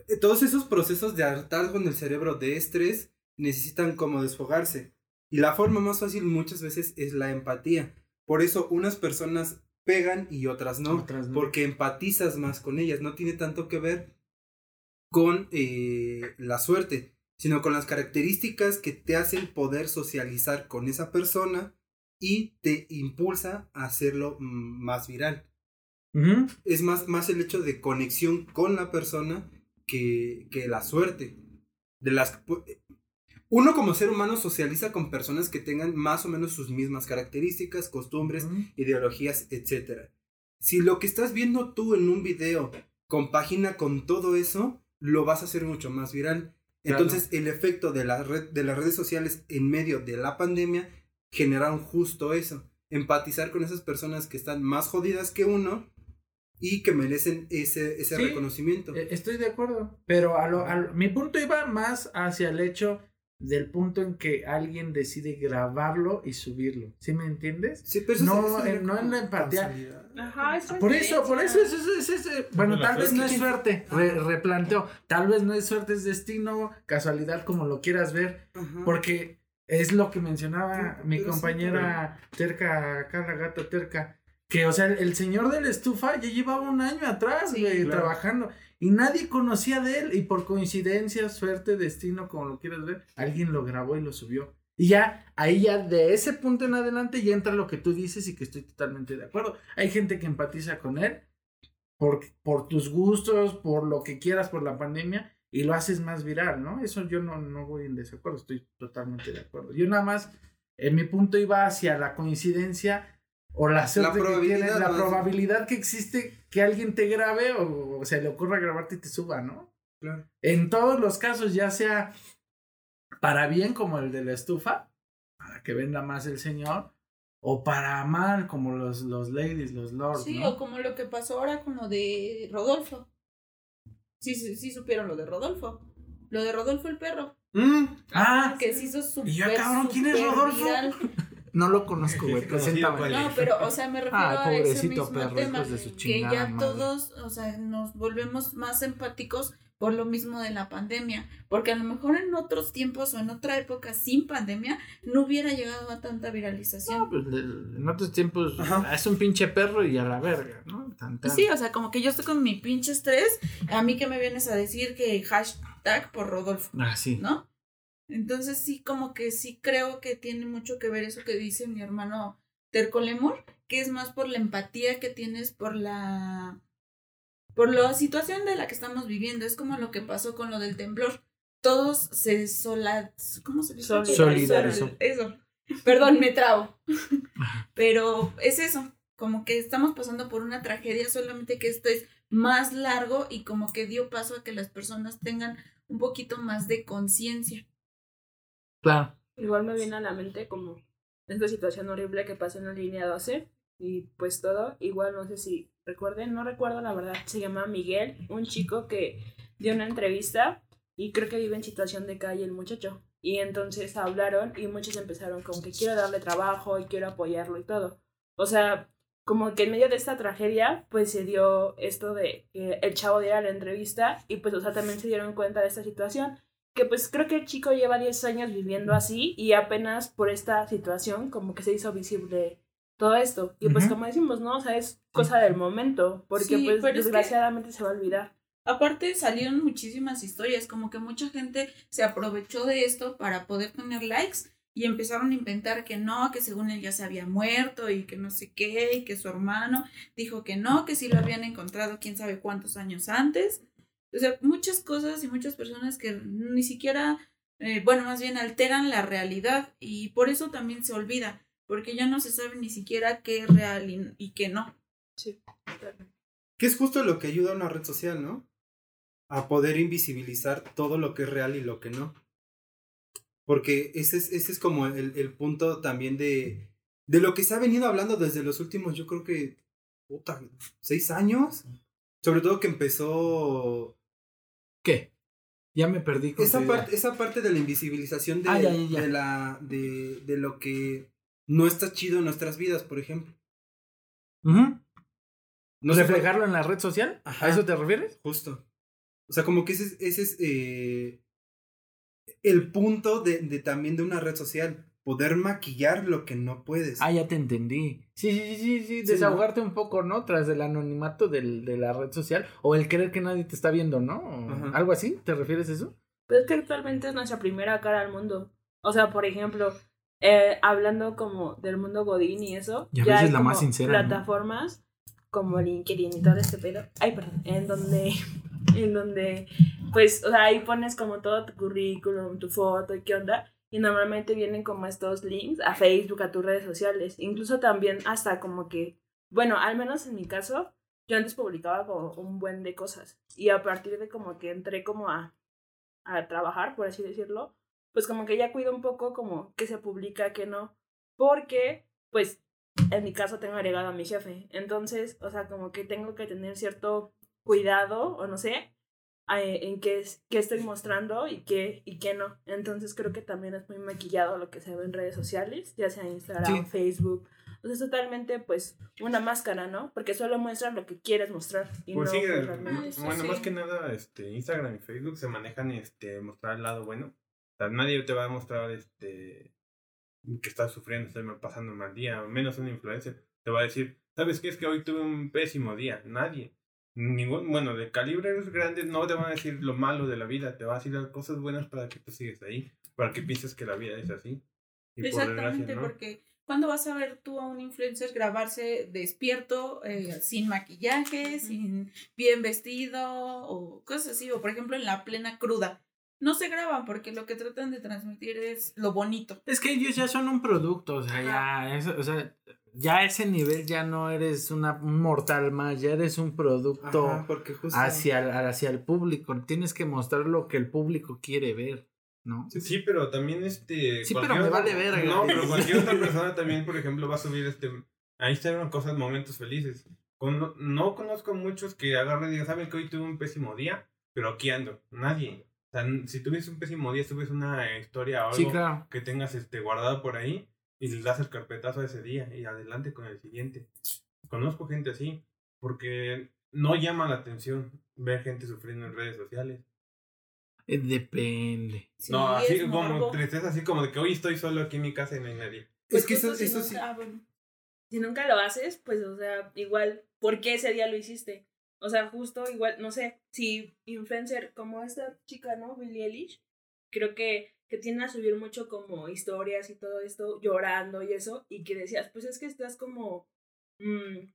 Eh, Todos esos procesos de hartazgo en el cerebro de estrés necesitan como desfogarse. Y la forma más fácil muchas veces es la empatía. Por eso unas personas pegan y otras no. Otras no. Porque empatizas más con ellas. No tiene tanto que ver con eh, la suerte, sino con las características que te hacen poder socializar con esa persona y te impulsa a hacerlo mm, más viral es más, más el hecho de conexión con la persona que, que la suerte. De las, uno como ser humano socializa con personas que tengan más o menos sus mismas características, costumbres, ideologías, etc. Si lo que estás viendo tú en un video compagina con todo eso, lo vas a hacer mucho más viral. Claro. Entonces, el efecto de, la red, de las redes sociales en medio de la pandemia generaron justo eso. Empatizar con esas personas que están más jodidas que uno y que merecen ese, ese Sí. reconocimiento. Eh, Estoy de acuerdo, pero a lo, a lo- mi punto iba más hacia el hecho del punto en que alguien decide grabarlo y subirlo. ¿Sí me entiendes? Sí, pero eso no, se- eso sería en- no en la empatía. Ajá, es Por eso, por eso, coincidencia. es, es- es- es- bueno, tal vez no es suerte. suerte, re- replanteo, tal vez no es suerte, es destino, casualidad, como lo quieras ver, Ajá. porque es lo que mencionaba Sí, mi sí, compañera Terca, Carla Gata Terca, que, o sea, el, el señor de la estufa ya llevaba un año atrás, Sí, güey, claro. trabajando, y nadie conocía de él, y por coincidencia, suerte, destino, como lo quieras ver, alguien lo grabó y lo subió. Y ya, ahí ya de ese punto en adelante ya entra lo que tú dices y que estoy totalmente de acuerdo. Hay gente que empatiza con él por, por tus gustos, por lo que quieras, por la pandemia, y lo haces más viral, ¿no? Eso yo no, no voy en desacuerdo, estoy totalmente de acuerdo. Yo nada más, en mi punto iba hacia la coincidencia o la suerte que probabilidad tienes, la más- probabilidad que existe que alguien te grabe o, se le ocurra grabarte y te suba, ¿no? Claro. En todos los casos, ya sea para bien como el de la estufa, para que venda más el señor, o para mal como los, los ladies, los lords, Sí, ¿no? o como lo que pasó ahora con lo de Rodolfo. Sí, sí, sí supieron lo de Rodolfo. Lo de Rodolfo el perro. Mm, Ah, Que se hizo súper, Y yo, cabrón, ¿quién es Rodolfo? viral. No lo conozco, güey, Sí, conocido, preséntame. ¿cuál No, pero, o sea, me refiero Ay, a ese mismo perro, tema. hijos de su Que ya madre. todos, o sea, nos volvemos más empáticos por lo mismo de la pandemia. Porque a lo mejor en otros tiempos o en otra época sin pandemia no hubiera llegado a tanta viralización. No, pues, en otros tiempos Ajá. es un pinche perro y a la verga, ¿no? Tan, tan. Sí, o sea, como que yo estoy con mi pinche estrés, a mí que me vienes a decir que hashtag por Rodolfo, Ah, sí. ¿no? Entonces sí, como que sí creo que tiene mucho que ver eso que dice mi hermano Terco Lemur, que es más por la empatía que tienes por la por la situación de la que estamos viviendo. Es como lo que pasó con lo del temblor. Todos se sola... ¿Cómo se dice? Solidarizó. Eso. Perdón, me trabo. Pero es eso, como que estamos pasando por una tragedia, solamente que esto es más largo y como que dio paso a que las personas tengan un poquito más de conciencia. Claro. Igual me viene a la mente como esta situación horrible que pasó en la línea 12 y pues todo. Igual no sé si recuerden, no recuerdo la verdad. Se llama Miguel, un chico que dio una entrevista y creo que vive en situación de calle el muchacho. Y entonces hablaron y muchos empezaron como que quiero darle trabajo y quiero apoyarlo y todo. O sea, como que en medio de esta tragedia, pues se dio esto de que el chavo diera la entrevista y pues, o sea, también se dieron cuenta de esta situación que pues creo que el chico lleva 10 años viviendo así y apenas por esta situación como que se hizo visible todo esto. Y pues como decimos, ¿no? O sea, es cosa del momento, porque Sí, pues pero es que- desgraciadamente se va a olvidar. Aparte salieron muchísimas historias, como que mucha gente se aprovechó de esto para poder tener likes y empezaron a inventar que no, que según él ya se había muerto y que no sé qué, y que su hermano dijo que no, que sí lo habían encontrado quién sabe cuántos años antes. O sea, muchas cosas y muchas personas que ni siquiera, eh, bueno, más bien alteran la realidad y por eso también se olvida, porque ya no se sabe ni siquiera qué es real y, y qué no. Sí. Que es justo lo que ayuda a una red social, ¿no? A poder invisibilizar todo lo que es real y lo que no. Porque ese es, ese es como el, el punto también de, de lo que se ha venido hablando desde los últimos, yo creo que, puta, seis años. Sobre todo que empezó ¿Qué? Ya me perdí con esa parte, esa parte de la invisibilización de, Ah, ya, ya, ya. de la de, de lo que no está chido en nuestras vidas, por ejemplo. No ¿Reflejarlo en la red social? Ajá. ¿A eso te refieres? Justo. O sea, como que ese, es- ese es eh, el punto de, de también de una red social. Poder maquillar lo que no puedes. Ah, ya te entendí. Sí, sí, sí, sí, sí, desahogarte un poco, ¿no? Tras el anonimato del, de la red social o el creer que nadie te está viendo, ¿no? Ajá. ¿Algo así? ¿Te refieres a eso? Pero es que actualmente es nuestra primera cara al mundo. O sea, por ejemplo, eh, hablando como del mundo Godín y eso, Y a ya veces hay la como más sincera, ¿no? plataformas como LinkedIn y todo este pedo. Ay, perdón. En donde, en donde, pues, o sea, ahí pones como todo tu currículum, tu foto y qué onda. Y normalmente vienen como estos links a Facebook, a tus redes sociales. Incluso también hasta como que, bueno, al menos en mi caso, yo antes publicaba como un buen de cosas. Y a partir de como que entré como a, a trabajar, por así decirlo, pues como que ya cuido un poco como que se publica, que no. Porque, pues, en mi caso tengo agregado a mi jefe. Entonces, o sea, como que tengo que tener cierto cuidado, o no sé, en qué, es- qué estoy mostrando y qué, y qué no. Entonces creo que también es muy maquillado lo que se ve en redes sociales, ya sea Instagram, Sí. Facebook. O sea, es totalmente, pues, una máscara, ¿no? Porque solo muestras lo que quieres mostrar. Y Pues no sí, eh, realmente. eso bueno, sí. más que nada, este, Instagram y Facebook se manejan, este, mostrar el lado bueno. O sea, nadie te va a mostrar, este, que estás sufriendo, estás pasando un mal día, menos un influencer. Te va a decir, ¿sabes qué? Es que hoy tuve un pésimo día. Nadie. Ningún, bueno, de calibres grandes no te van a decir lo malo de la vida, te va a decir las cosas buenas para que tú sigues ahí, para que pienses que la vida es así. Y Exactamente, porque ¿cuándo vas a ver tú a un influencer grabarse despierto, eh, sin maquillaje, sin bien vestido o cosas así? O por ejemplo en la plena cruda. No se graban porque lo que tratan de transmitir es lo bonito. Es que ellos ya son un producto, o sea, ya, o sea, ya a ese nivel ya no eres una, un mortal más, ya eres un producto Ajá, justo. hacia, el- hacia el público. Tienes que mostrar lo que el público quiere ver, ¿no? Sí, pero también este. Sí, pero me vale verga. No, pero cualquier otra persona también, por ejemplo, va a subir este. A Instagram cosas, momentos felices. Con- no conozco muchos que agarren y digan, ¿saben que hoy tuve un pésimo día? Pero aquí ando. Nadie. O sea, si tuviste un pésimo día, subes una historia o algo Sí, claro. que tengas este guardado por ahí y le das el carpetazo a ese día y adelante con el siguiente. Conozco gente así porque no llama la atención ver gente sufriendo en redes sociales. Eh, depende. Sí, no, así es como morbo. tristeza, así como de que hoy estoy solo aquí en mi casa y no hay nadie. Pues es que eso, si eso nunca- sí. ah, bueno. Si nunca lo haces, pues, o sea, igual, ¿por qué ese día lo hiciste? O sea, justo igual, no sé, si influencer como esta chica, ¿no? Billie Eilish, creo que, que tiende a subir mucho como historias y todo esto, llorando y eso, y que decías, pues es que estás como... mm,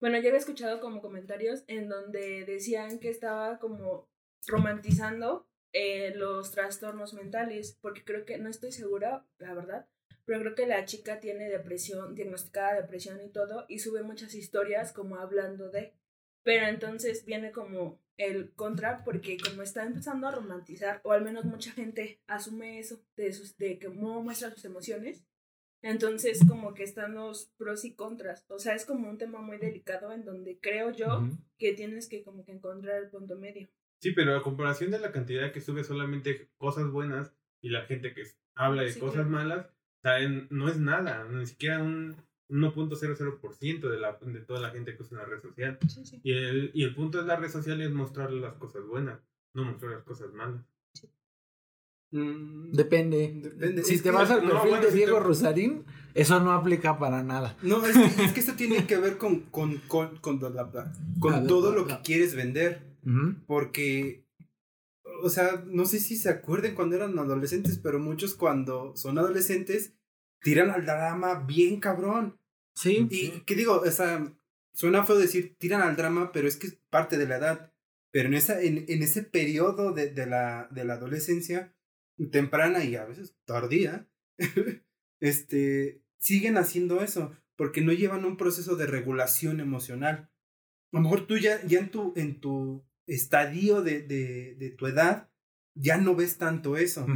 bueno, yo había escuchado como comentarios en donde decían que estaba como romantizando eh, los trastornos mentales, porque creo que, no estoy segura, la verdad, pero creo que la chica tiene depresión, diagnosticada depresión y todo, y sube muchas historias como hablando de. Pero entonces viene como el contra, porque como está empezando a romantizar, o al menos mucha gente asume eso, de, sus, de cómo muestra sus emociones, entonces como que están los pros y contras. O sea, es como un tema muy delicado en donde creo yo que tienes que como que encontrar el punto medio. Sí, pero a comparación de la cantidad que sube solamente cosas buenas y la gente que habla de Sí, cosas claro. malas, o sea, en- no es nada, ni siquiera un 1.00% de, la, de toda la gente que usa una red social. Sí, sí. Y el, y el punto de la red social es mostrar las cosas buenas, no mostrar las cosas malas. Mm, Depende. Depende, Si es te vas al no, perfil bueno, de si Diego te- Rosarín, eso no aplica para nada. No, es que, es que esto tiene que ver con, con, con, con, todo lo que quieres vender. Porque, o sea, no sé si se acuerden cuando eran adolescentes, pero muchos cuando son adolescentes tiran al drama bien cabrón. Sí. Y, ¿qué digo? O sea, suena feo decir tiran al drama, pero es que es parte de la edad. Pero en, esa, en, en ese periodo de, de, la, de la adolescencia, temprana y a veces tardía, este, siguen haciendo eso, porque no llevan un proceso de regulación emocional. A lo mejor tú ya, ya en, tu, en tu estadio de, de, de tu edad, ya no ves tanto eso.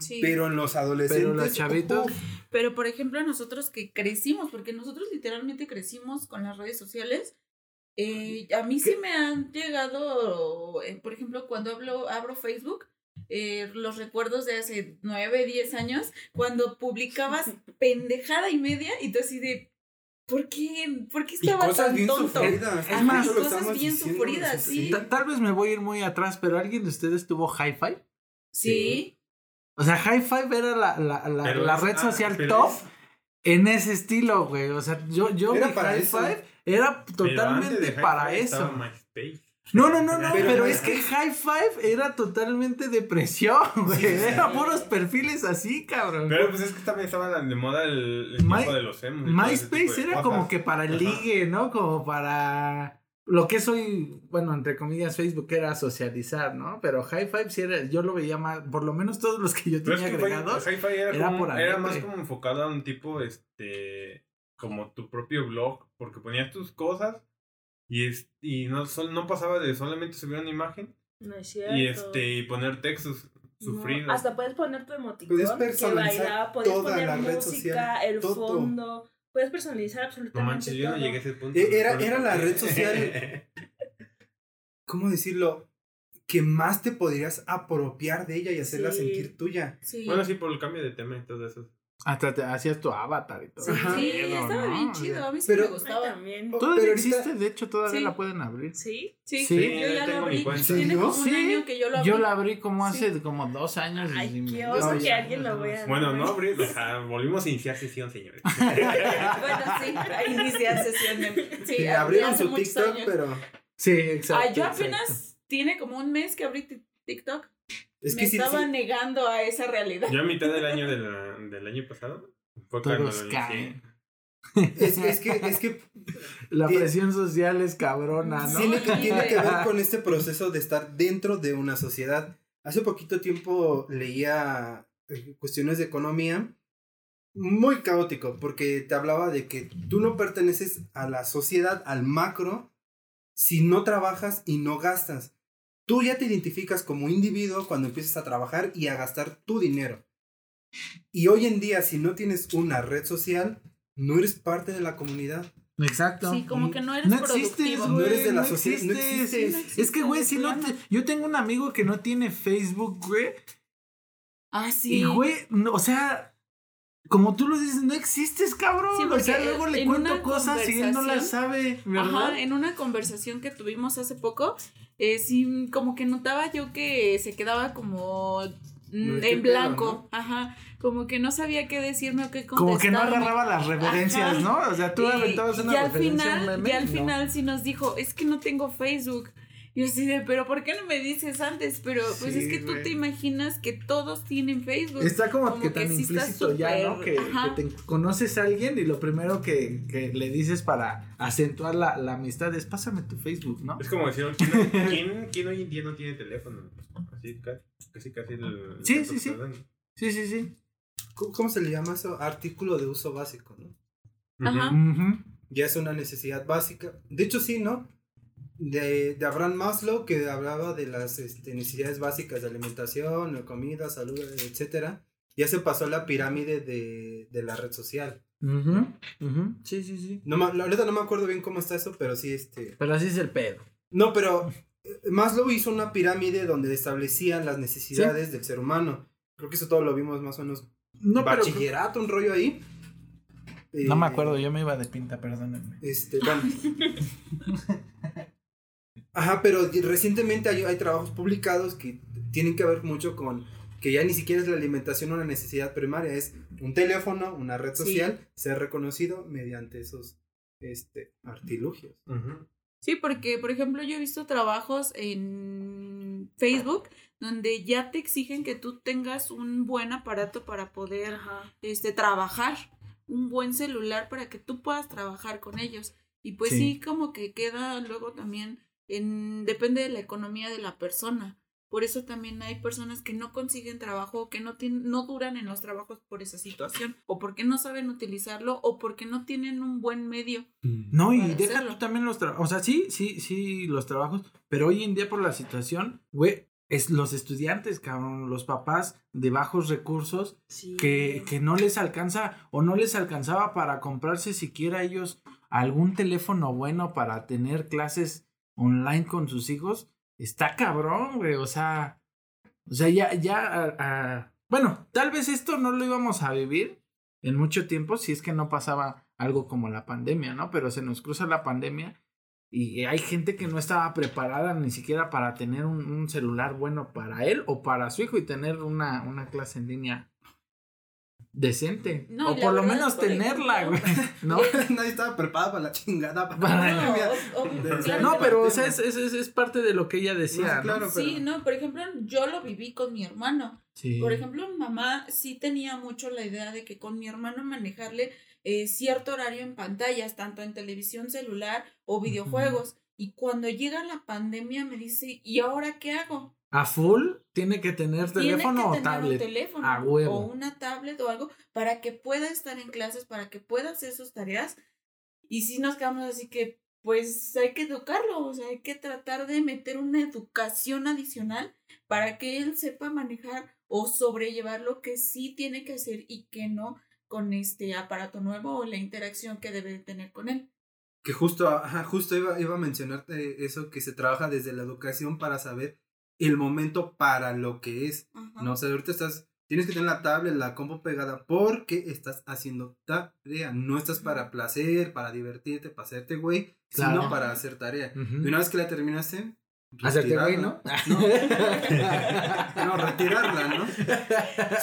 Sí. Pero en los adolescentes. Pero los chavitos. Pero por ejemplo, nosotros que crecimos, porque nosotros literalmente crecimos con las redes sociales, eh, a mí sí me han llegado, eh, por ejemplo, cuando hablo, abro Facebook, eh, los recuerdos de hace nueve, diez años, cuando publicabas pendejada y media y tú así de, ¿por qué? ¿Por qué y estaba cosas tan bien tonto? sufridas. Es más, cosas bien diciendo sufridas, sí. Ta- Tal vez me voy a ir muy atrás, pero ¿alguien de ustedes tuvo Hi-Fi? Sí. O sea, Hi-Fi era la, la, la, Pero la es- red ah, social top es- en ese estilo, güey. O sea, yo, yo Era mi para Hi-Fi eso. era totalmente para eso. MySpace. No, no, no, no, Pero- pero, es que High Five era totalmente depresión, güey. Era puros perfiles así, cabrón. Pero pues es que también estaba de moda el, el My- tiempo de los emos. tipo MySpace era cosas. como que para el Ajá. ligue, ¿no? Como para lo que es hoy, bueno, entre comillas, Facebook era socializar, ¿no? Pero High Five sí era, yo lo veía más, por lo menos todos los que yo es tenía que fue- agregados. Era, era como- por era más como enfocado a un tipo, este, como tu propio blog, porque ponías tus cosas y, es, y no, sol- no pasaba de solamente subir una imagen No es cierto. y este y poner textos No, sufridos. hasta puedes poner tu emoticón Puedes que personalizar baila, puedes toda poner la red música, social, el todo. fondo, puedes personalizar No absolutamente manches, yo no llegué a ese punto. E- era- era la red social- ¿Cómo decirlo? Que más te podrías apropiar de ella y hacerla Sí. sentir tuya. Sí. bueno, sí, por el cambio de tema y todo eso. Hasta te hacías tu avatar y todo. Sí, sí, Pedo, estaba ¿no? bien chido. A mí sí Pero- me gustaba. también. Todavía pero ahorita- existe, de hecho, todavía Sí. la pueden abrir. ¿Sí? Sí, Sí, yo yo ya mi abrí. Tiene como un Sí. año que yo lo abrí. Yo la abrí como hace como dos años. Ay, qué oso que alguien lo vea. Bueno, no abrir, o sea, volvimos a iniciar sesión, señores. bueno, sí, a iniciar sesión. Sí, Sí, abrí abrieron su TikTok, años. pero Sí, exacto. Ah, yo exacto. apenas tiene como un mes que abrí ti- TikTok. Es me que sí, estaba sí, negando a esa realidad. Yo a mitad del año de la- del año pasado fue cuando Todos lo caen. es, es que, es que La presión social es cabrona, ¿no? tiene, que, Sí, tiene que ver con este proceso de estar dentro de una sociedad. Hace poquito tiempo leía eh, cuestiones de economía muy caótico, porque te hablaba de que tú no perteneces a la sociedad, al macro, si no trabajas y no gastas. Tú ya te identificas como individuo cuando empiezas a trabajar y a gastar tu dinero. Y hoy en día, si no tienes una red social, no eres parte de la comunidad. Exacto. Sí, como que no eres No existes, productivo. No eres de la no sociedad, no existes. existes. Es que, güey, si no te... Yo tengo un amigo que no tiene Facebook, güey. Ah, sí. Y, güey, no, o sea, como tú lo dices, no existes, cabrón. Sí, o sea, luego le en cuento cosas y él no las sabe, ¿verdad? Ajá, en una conversación que tuvimos hace poco, eh, sí, como que notaba yo que se quedaba como No, en pedo, blanco, ajá, como que no sabía qué decirme o qué contestarme. Como que no agarraba las referencias, Ajá. ¿no? O sea, tú Y- aventabas una y al referencia final, meme y al no. final sí nos dijo, es que no tengo Facebook. Y yo así de, pero ¿por qué no me dices antes? Pero pues Sí, es que tú güey. te imaginas que todos tienen Facebook. Está como, Como que que tan sí implícito ya, ¿no? Que, te conoces a alguien y lo primero que, que le dices para acentuar la, la amistad es pásame tu Facebook, ¿no? Es como decir, ¿quién, quién, quién hoy en día no tiene teléfono? Así casi, casi, el... Sí, el sí, sí. porcentaje. Sí, sí, sí. ¿Cómo se le llama eso? Artículo de uso básico, ¿no? Ajá. Ya es una necesidad básica. De hecho, sí, ¿no? De, de Abraham Maslow, que hablaba de las este, necesidades básicas de alimentación, comida, salud, etcétera. Ya se pasó a la pirámide de, de la red social. Ujú, ujú. Sí, sí, sí. No, verdad no me acuerdo bien cómo está eso, pero sí, este... Pero así es el pedo. No, pero eh, Maslow hizo una pirámide donde establecían las necesidades del ser humano. Creo que eso todo lo vimos más o menos. No, pero- bachillerato, un rollo ahí. No me Eh, acuerdo, yo me iba de pinta, perdónenme. Este, bueno. Ajá, pero recientemente hay, hay trabajos publicados que tienen que ver mucho con que ya ni siquiera es la alimentación una necesidad primaria, es un teléfono, una red Sí. social, ser reconocido mediante esos este, artilugios. Ujú. Sí, porque, por ejemplo, yo he visto trabajos en Facebook donde ya te exigen que tú tengas un buen aparato para poder Ajá. este, trabajar, un buen celular para que tú puedas trabajar con ellos. Y pues Sí. sí, como que queda luego también en depende de la economía de la persona. Por eso también hay personas que no consiguen trabajo o que no tienen, no duran en los trabajos por esa situación, o porque no saben utilizarlo, o porque no tienen un buen medio. No, y deja hacerlo. tú también los trabajos. O sea, sí, sí, sí, los trabajos. Pero hoy en día, por la situación, güey, es los estudiantes, cabrón, los papás de bajos recursos Sí. que, que no les alcanza o no les alcanzaba para comprarse siquiera ellos algún teléfono bueno para tener clases online con sus hijos. Está cabrón, güey. O sea, o sea, ya, ya, bueno, tal vez esto no lo íbamos a vivir en mucho tiempo si es que no pasaba algo como la pandemia, ¿no? Pero se nos cruza la pandemia y hay gente que no estaba preparada ni siquiera para tener un, un celular bueno para él o para su hijo y tener una, una clase en línea decente. No, o la por lo menos por tenerla, güey. ¿No? Nadie estaba preparado para la chingada. Para la No, pandemia. o- o- De- claro No, pero o sea, es, es, es- es parte de lo que ella decía, No, sí, ¿no? claro. Sí, no, por ejemplo, yo lo viví con mi hermano. Sí. Por ejemplo, mi mamá sí tenía mucho la idea de que con mi hermano manejarle eh, cierto horario en pantallas, tanto en televisión celular o videojuegos. Y cuando llega la pandemia me dice, ¿y ahora qué hago? A full tiene que tener teléfono Tiene que o tener tablet. un teléfono A huevo. o una tablet o algo para que pueda estar en clases, para que pueda hacer sus tareas. Y si nos quedamos así que, pues hay que educarlo, o sea, hay que tratar de meter una educación adicional para que él sepa manejar o sobrellevar lo que sí tiene que hacer y que no con este aparato nuevo o la interacción que debe tener con él. Que justo, ajá, justo iba, iba a mencionarte eso, que se trabaja desde la educación para saber el momento para lo que es. No, o sea, ahorita estás, tienes que tener la tablet, la compu pegada, porque estás haciendo tarea. No estás para placer, para divertirte, para hacerte güey, Claro. sino para hacer tarea. Ujú. Y una vez que la terminaste, Hacerte güey, retirarla. ¿no? No, retirarla, ¿no?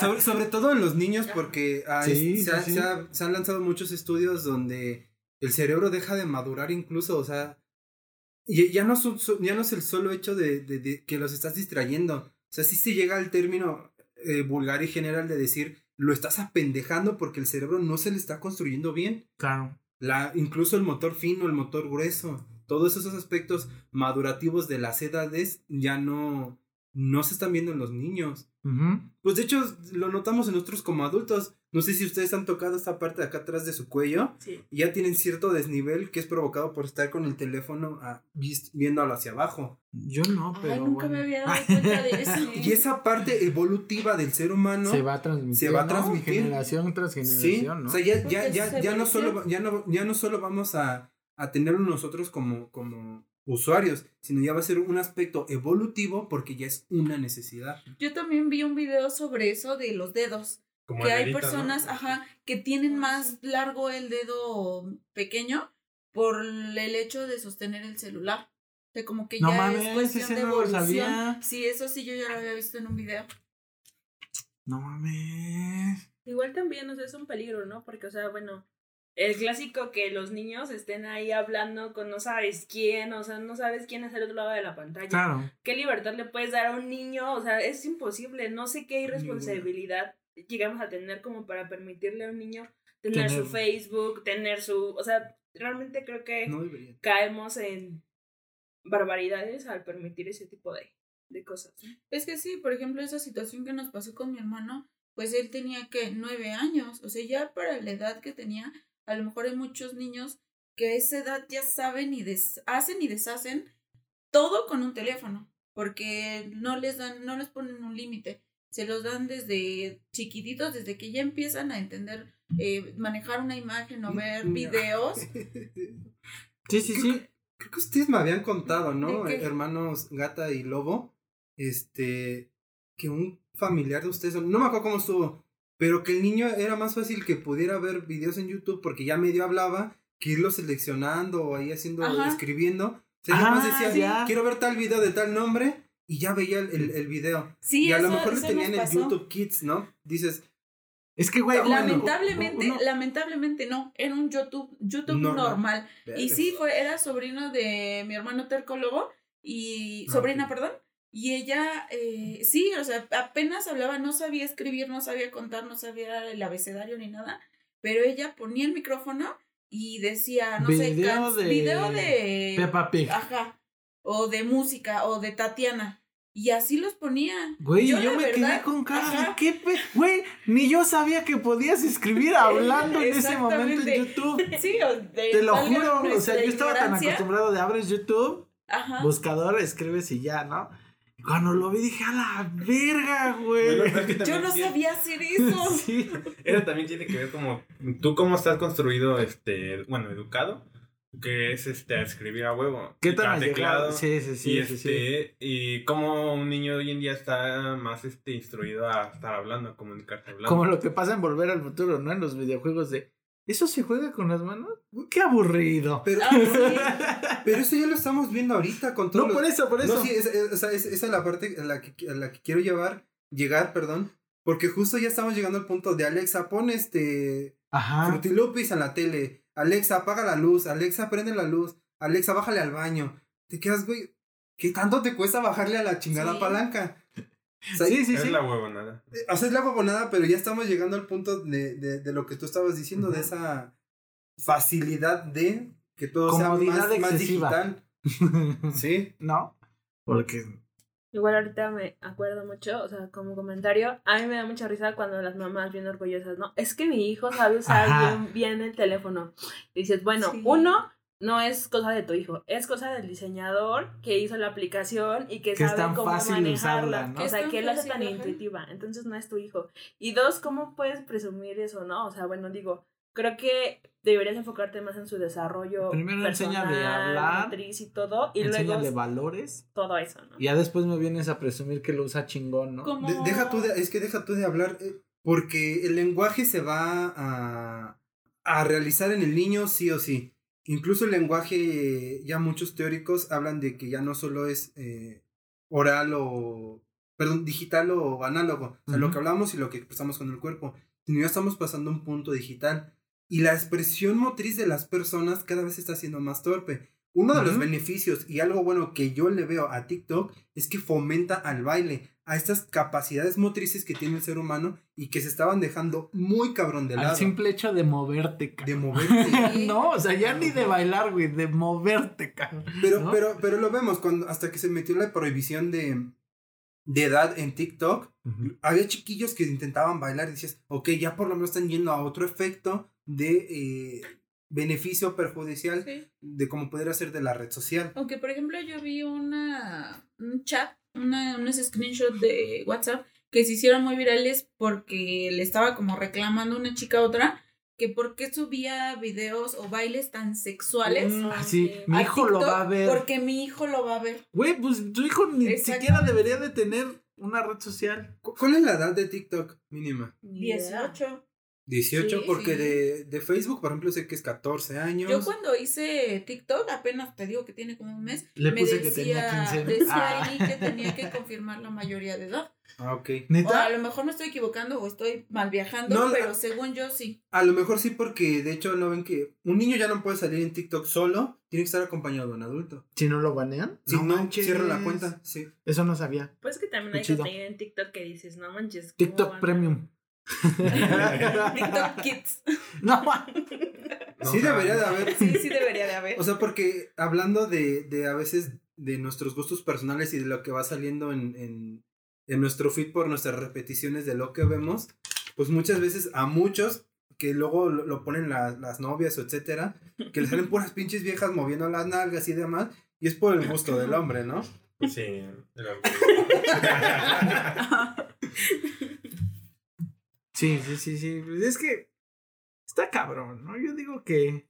Sobre, sobre todo en los niños, porque Sí, se, ha- sí, sí. se ha- se han lanzado muchos estudios donde el cerebro deja de madurar incluso, o sea, y ya no, ya no es el solo hecho de, de- de que los estás distrayendo. O sea, sí se llega al término eh, vulgar y general de decir, lo estás apendejando porque el cerebro no se le está construyendo bien. Claro. La, incluso el motor fino, el motor grueso, todos esos aspectos madurativos de las edades ya no, no se están viendo en los niños. Pues de hecho lo notamos en nosotros como adultos. No sé si ustedes han tocado esta parte de acá atrás de su cuello Sí. y ya tienen cierto desnivel que es provocado por estar con el teléfono ah, vis- viéndolo hacia abajo. Yo no, pero. Ay, nunca bueno. me había dado cuenta de eso. Y esa parte evolutiva del ser humano Se va a transmitir. Se va a ¿no? transmitir. Generación tras Sí, generación, ¿no? o sea, ya, ya, ya, ya, no solo, ya, no, ya no solo vamos a, a tenerlo nosotros como, como usuarios, sino ya va a ser un aspecto evolutivo porque ya es una necesidad. Yo también vi un video sobre eso de los dedos. Como que hay ¿no? personas, ajá, que tienen más largo el dedo pequeño por el hecho de sostener el celular. O sea, como que No ya mames, es cuestión ese de no lo evolución. sabía. Sí, eso sí yo ya lo había visto en un video. No mames. Igual también, o sea, es un peligro, ¿no? Porque, o sea, bueno, el clásico que los niños estén ahí hablando con no sabes quién, o sea, no sabes quién es el otro lado de la pantalla. Claro. ¿Qué libertad le puedes dar a un niño? O sea, es imposible. No sé qué irresponsabilidad llegamos a tener como para permitirle a un niño tener, su Facebook, tener su... O sea, realmente creo que No caemos en barbaridades al permitir ese tipo de, de cosas. Es que sí, por ejemplo, esa situación que nos pasó con mi hermano, pues él tenía que nueve años. O sea, ya para la edad que tenía, a lo mejor hay muchos niños que a esa edad ya saben y deshacen y deshacen todo con un teléfono. Porque no les dan, no les ponen un límite. Se los dan desde chiquititos, desde que ya empiezan a entender eh, manejar una imagen o ver No. videos. Sí, sí, sí. Creo que ustedes me habían contado, ¿no? Hermanos Gata y Lobo, este, que un familiar de ustedes, no me acuerdo cómo estuvo, pero que el niño era más fácil que pudiera ver videos en YouTube porque ya medio hablaba que irlo seleccionando o ahí haciendo, Ajá. escribiendo. O sea, Ah, más decía, ya. quiero ver tal video de tal nombre y ya veía el, el, el video. Sí, y a lo mejor tenían pasó. YouTube Kids, ¿no? Dices, Es que, güey, bueno. Lamentablemente, uno- lamentablemente no, era un YouTube, YouTube Normal. normal. Y sí, fue, era sobrino de mi hermano tercólogo y Ah, sobrina, perdón. Y ella, eh, sí, o sea, apenas hablaba, no sabía escribir, no sabía contar, no sabía el abecedario ni nada, pero ella ponía el micrófono y decía, no sé, Video can- de video de... Peppa Pig. Ajá, o de música, o de Tatiana. Y así los ponía. Güey, yo, la me quedé con cara de qué pe... Güey, ni yo sabía que podías escribir hablando en ese momento en. YouTube. Sí, o de, Te lo juro, o sea, yo estaba tan acostumbrado de abres YouTube, Ajá. buscador, escribes y ya, ¿no? Cuando lo vi dije, a la verga, güey. pero es que Yo no tiene- sabía hacer eso. Sí. Eso también tiene que ver como tú cómo estás construido, este, bueno, educado, que es este escribir a huevo. ¿Qué y tan al teclado? Sí, sí, sí, y sí, sí. este, y cómo un niño hoy en día está más este instruido a estar hablando, a comunicarse hablando. Como lo que pasa en Volver al Futuro, ¿no? En los videojuegos de... ¿Eso se juega con las manos? ¡Qué aburrido! Pero, Ah, sí. pero eso ya lo estamos viendo ahorita con todos No, los- por eso, por eso. No, sí, esa, esa- esa- esa es la parte a la que, a la que quiero llevar, llegar, perdón. Porque justo ya estamos llegando al punto de Alexa, pon este Ajá. Frutilupis en la tele. Alexa, apaga la luz. Alexa, prende la luz. Alexa, bájale al baño. Te quedas, güey. ¿Qué tanto te cuesta bajarle a la chingada Sí. palanca? O sea, Sí, sí, es sí. la huevonada. eh, O sea, es la huevonada, pero ya estamos llegando al punto de, de, de lo que tú estabas diciendo, de esa facilidad de que todo Comodidad sea más, digital. Sí. ¿No? Porque... Igual ahorita me acuerdo mucho, o sea, como comentario, a mí me da mucha risa cuando las mamás bien orgullosas, ¿no? Es que mi hijo sabe usar bien, bien el teléfono. Y dices, bueno, Sí. uno, no es cosa de tu hijo, es cosa del diseñador que hizo la aplicación y que, Que es sabe tan cómo fácil manejarla. usarla, ¿no? O sea, que lo hace tan ajá. intuitiva. Entonces no es tu hijo. Y dos, ¿cómo puedes presumir eso, no? O sea, bueno, digo, creo que deberías enfocarte más en su desarrollo Primero enséñale a personal, hablar, motriz y todo, y Enséñale luego valores. todo eso, ¿no? Y ya después me vienes a presumir que lo usa chingón, ¿no? Como... De- deja tú de, es que deja tú de hablar, eh, porque el lenguaje se va a, a realizar en el niño sí o sí. Incluso el lenguaje, ya muchos teóricos hablan de que ya no solo es eh, oral o, perdón, digital o análogo, o sea, lo que hablamos y lo que expresamos con el cuerpo, sino ya estamos pasando a un punto digital. Y la expresión motriz de las personas cada vez está siendo más torpe. Uno de los beneficios y algo bueno que yo le veo a TikTok es que fomenta al baile, a estas capacidades motrices que tiene el ser humano y que se estaban dejando muy cabrón de lado. Al simple hecho de moverte, De cabrón. moverte. no, o sea, ya ni de bailar, güey, de moverte, cabrón. Pero, ¿no? pero, pero lo vemos cuando hasta que se metió la prohibición de, de edad en TikTok, había chiquillos que intentaban bailar y decías, ok, ya por lo menos están yendo a otro efecto de eh, beneficio perjudicial Sí. de cómo poder hacer de la red social. Aunque, por ejemplo, yo vi una, un chat, una, unos screenshots de WhatsApp que se hicieron muy virales porque le estaba como reclamando una chica a otra que por qué subía videos o bailes tan sexuales. Mm, ah, sí, mi hijo lo va a ver. Porque mi hijo lo va a ver. Güey, pues tu hijo ni siquiera debería de tener una red social. ¿Cu- ¿Cuál es la edad de TikTok mínima? Ni idea. 18. 18, Sí, porque sí. De, de Facebook, por ejemplo, sé que es 14 años. Yo cuando hice TikTok, apenas te digo que tiene como un mes, Le me puse decía, que tenía 15. decía Ah. ahí que tenía que confirmar la mayoría de edad. Ah, ok. O a lo mejor me estoy equivocando o estoy mal viajando, No, la- pero según yo sí. A lo mejor sí, porque de hecho no ven que un niño ya no puede salir en TikTok solo, tiene que estar acompañado de un adulto. Si no lo banean. Si no, manches. cierra la cuenta. Sí. Eso no sabía. Pues que también Qué hay chido. contenido en TikTok que dices, no manches. ¿cómo TikTok Premium. TikTok Kids. no. No, sí debería de haber. Sí, sí debería de haber. O sea, porque hablando de, de a veces de nuestros gustos personales y de lo que va saliendo en, en, en nuestro feed por nuestras repeticiones de lo que vemos, pues muchas veces a muchos que luego lo, lo ponen la- las novias o etcétera, que les salen puras pinches viejas moviendo las nalgas y demás, y es por el gusto del hombre, ¿no? Sí. era- Sí, sí, sí, sí. Pues es que está cabrón, ¿no? Yo digo que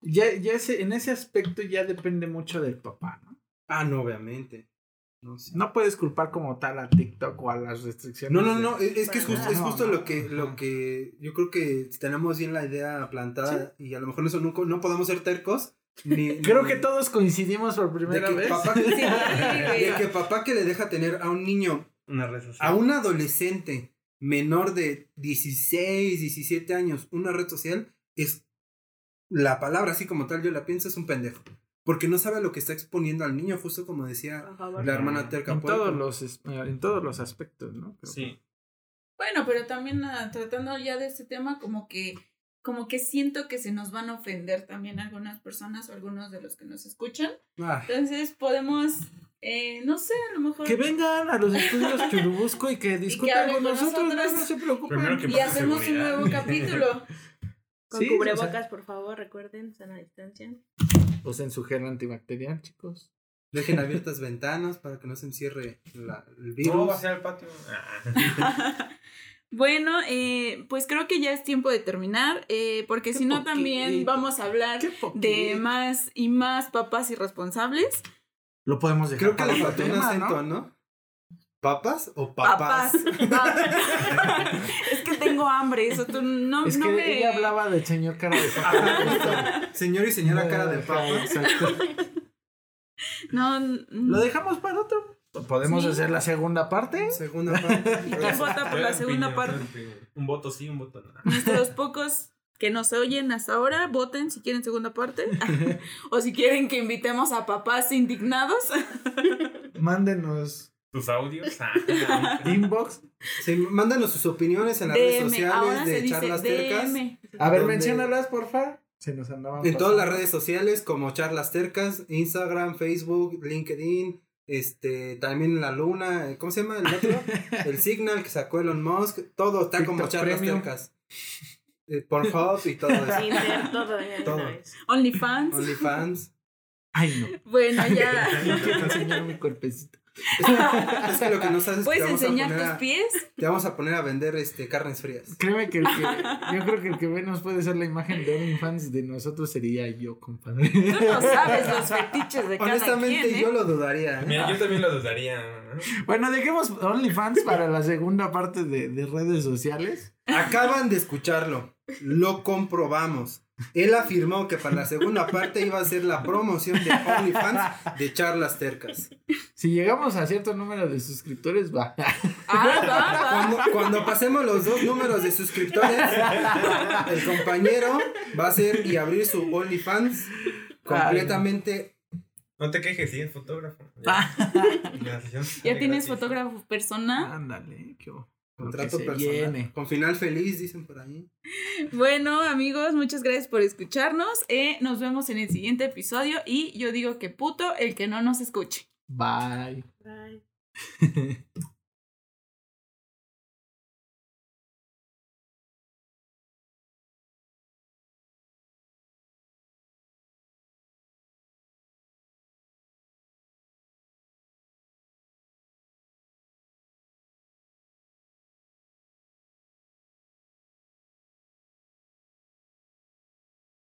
ya, ya ese, en ese aspecto ya depende mucho del papá, ¿no? Ah, no, obviamente. No, sé. No puedes culpar como tal a TikTok o a las restricciones. No, no, de- no, es, es que es justo, es justo no, lo que, lo que yo creo que tenemos bien la idea plantada y a lo mejor eso nunca, no podemos ser tercos. Ni, Creo ni- que todos coincidimos por de primera que, vez. papá, de que papá que le deja tener a un niño, Una red social. a un adolescente menor de 16, 17 años, una red social es la palabra así como tal, yo la pienso, es un pendejo. Porque no sabe lo que está exponiendo al niño, justo como decía la hermana Terca. en todos los en todos los aspectos, ¿no? Sí. Bueno, pero también ah, tratando ya de este tema, como que, como que siento que se nos van a ofender también algunas personas o algunos de los que nos escuchan. Ah, Entonces podemos, eh, no sé, a lo mejor. Que vengan a los estudios Churubusco y que discutan hablen con con nosotros, nosotros. no, no se preocupen. Que Y hacemos un nuevo capítulo. Con Sí, o sea- cubrebocas, por favor, recuerden, sana distancia. Usen su gel antibacterial, chicos. dejen abiertas ventanas para que no se encierre la- el virus. No, hacia el patio. Bueno, eh, pues creo que ya es tiempo de terminar, eh, porque si no también vamos a hablar de más y más papás irresponsables. Lo podemos dejar Creo que para le faltó un tema, acento, ¿no? ¿no? ¿Papas o papás? Papás. es que tengo hambre, eso tú no, Es no que me... ella hablaba del señor cara de papa. Señor y señora cara de papa. Exacto. No, Lo dejamos para otro. Podemos Sí. hacer la segunda parte. Segunda parte. ¿Quién vota por la segunda Opinión, parte? Un voto sí, un voto no. Nuestros pocos que nos oyen hasta ahora, voten si quieren segunda parte. o si quieren que invitemos a papás indignados. Mándenos Tus audios. Ah. inbox. Sí, mándanos sus opiniones en las redes DM, sociales se de dice Charlas Tercas. DM. A ver, ¿Dónde? menciónalas, porfa. Se nos andaban En todas las redes sociales como Charlas Tercas, Instagram, Facebook, LinkedIn, este, también en la Luna, ¿cómo se llama el otro? el Signal que sacó Elon Musk, todo está como Charlas Premium. Tercas. Eh, Pornhub y todo eso. Tinder, todo. OnlyFans. OnlyFans. Ay, no. Bueno, ya. No quiero enseñar mi cuerpecito. Es que lo que no sabes es que ¿Puedes enseñar tus a, pies? te vamos a poner a vender este carnes frías. Créeme que, el que yo creo que el que menos puede ser la imagen de OnlyFans de nosotros sería yo, compadre. Tú no sabes los fetiches de cada Honestamente, quien, ¿eh? yo lo dudaría. ¿eh? Mira, yo también lo dudaría. ¿No? Bueno, dejemos OnlyFans para la segunda parte de, de redes sociales. Acaban de escucharlo. Lo comprobamos. Él afirmó que para la segunda parte iba a ser la promoción de OnlyFans de charlas tercas. Si llegamos a cierto número de suscriptores, va. Ah. Cuando, cuando pasemos los dos números de suscriptores, el compañero va a hacer y abrir su OnlyFans completamente. No te quejes, sí, es fotógrafo. Ya, sale ¿Ya tienes gratis. fotógrafo personal? Ándale, qué Contrato personal. viene. Con final feliz, dicen por ahí. Bueno, amigos, muchas gracias por escucharnos. Eh, nos vemos en el siguiente episodio y yo digo que puto el que no nos escuche. Bye. Bye.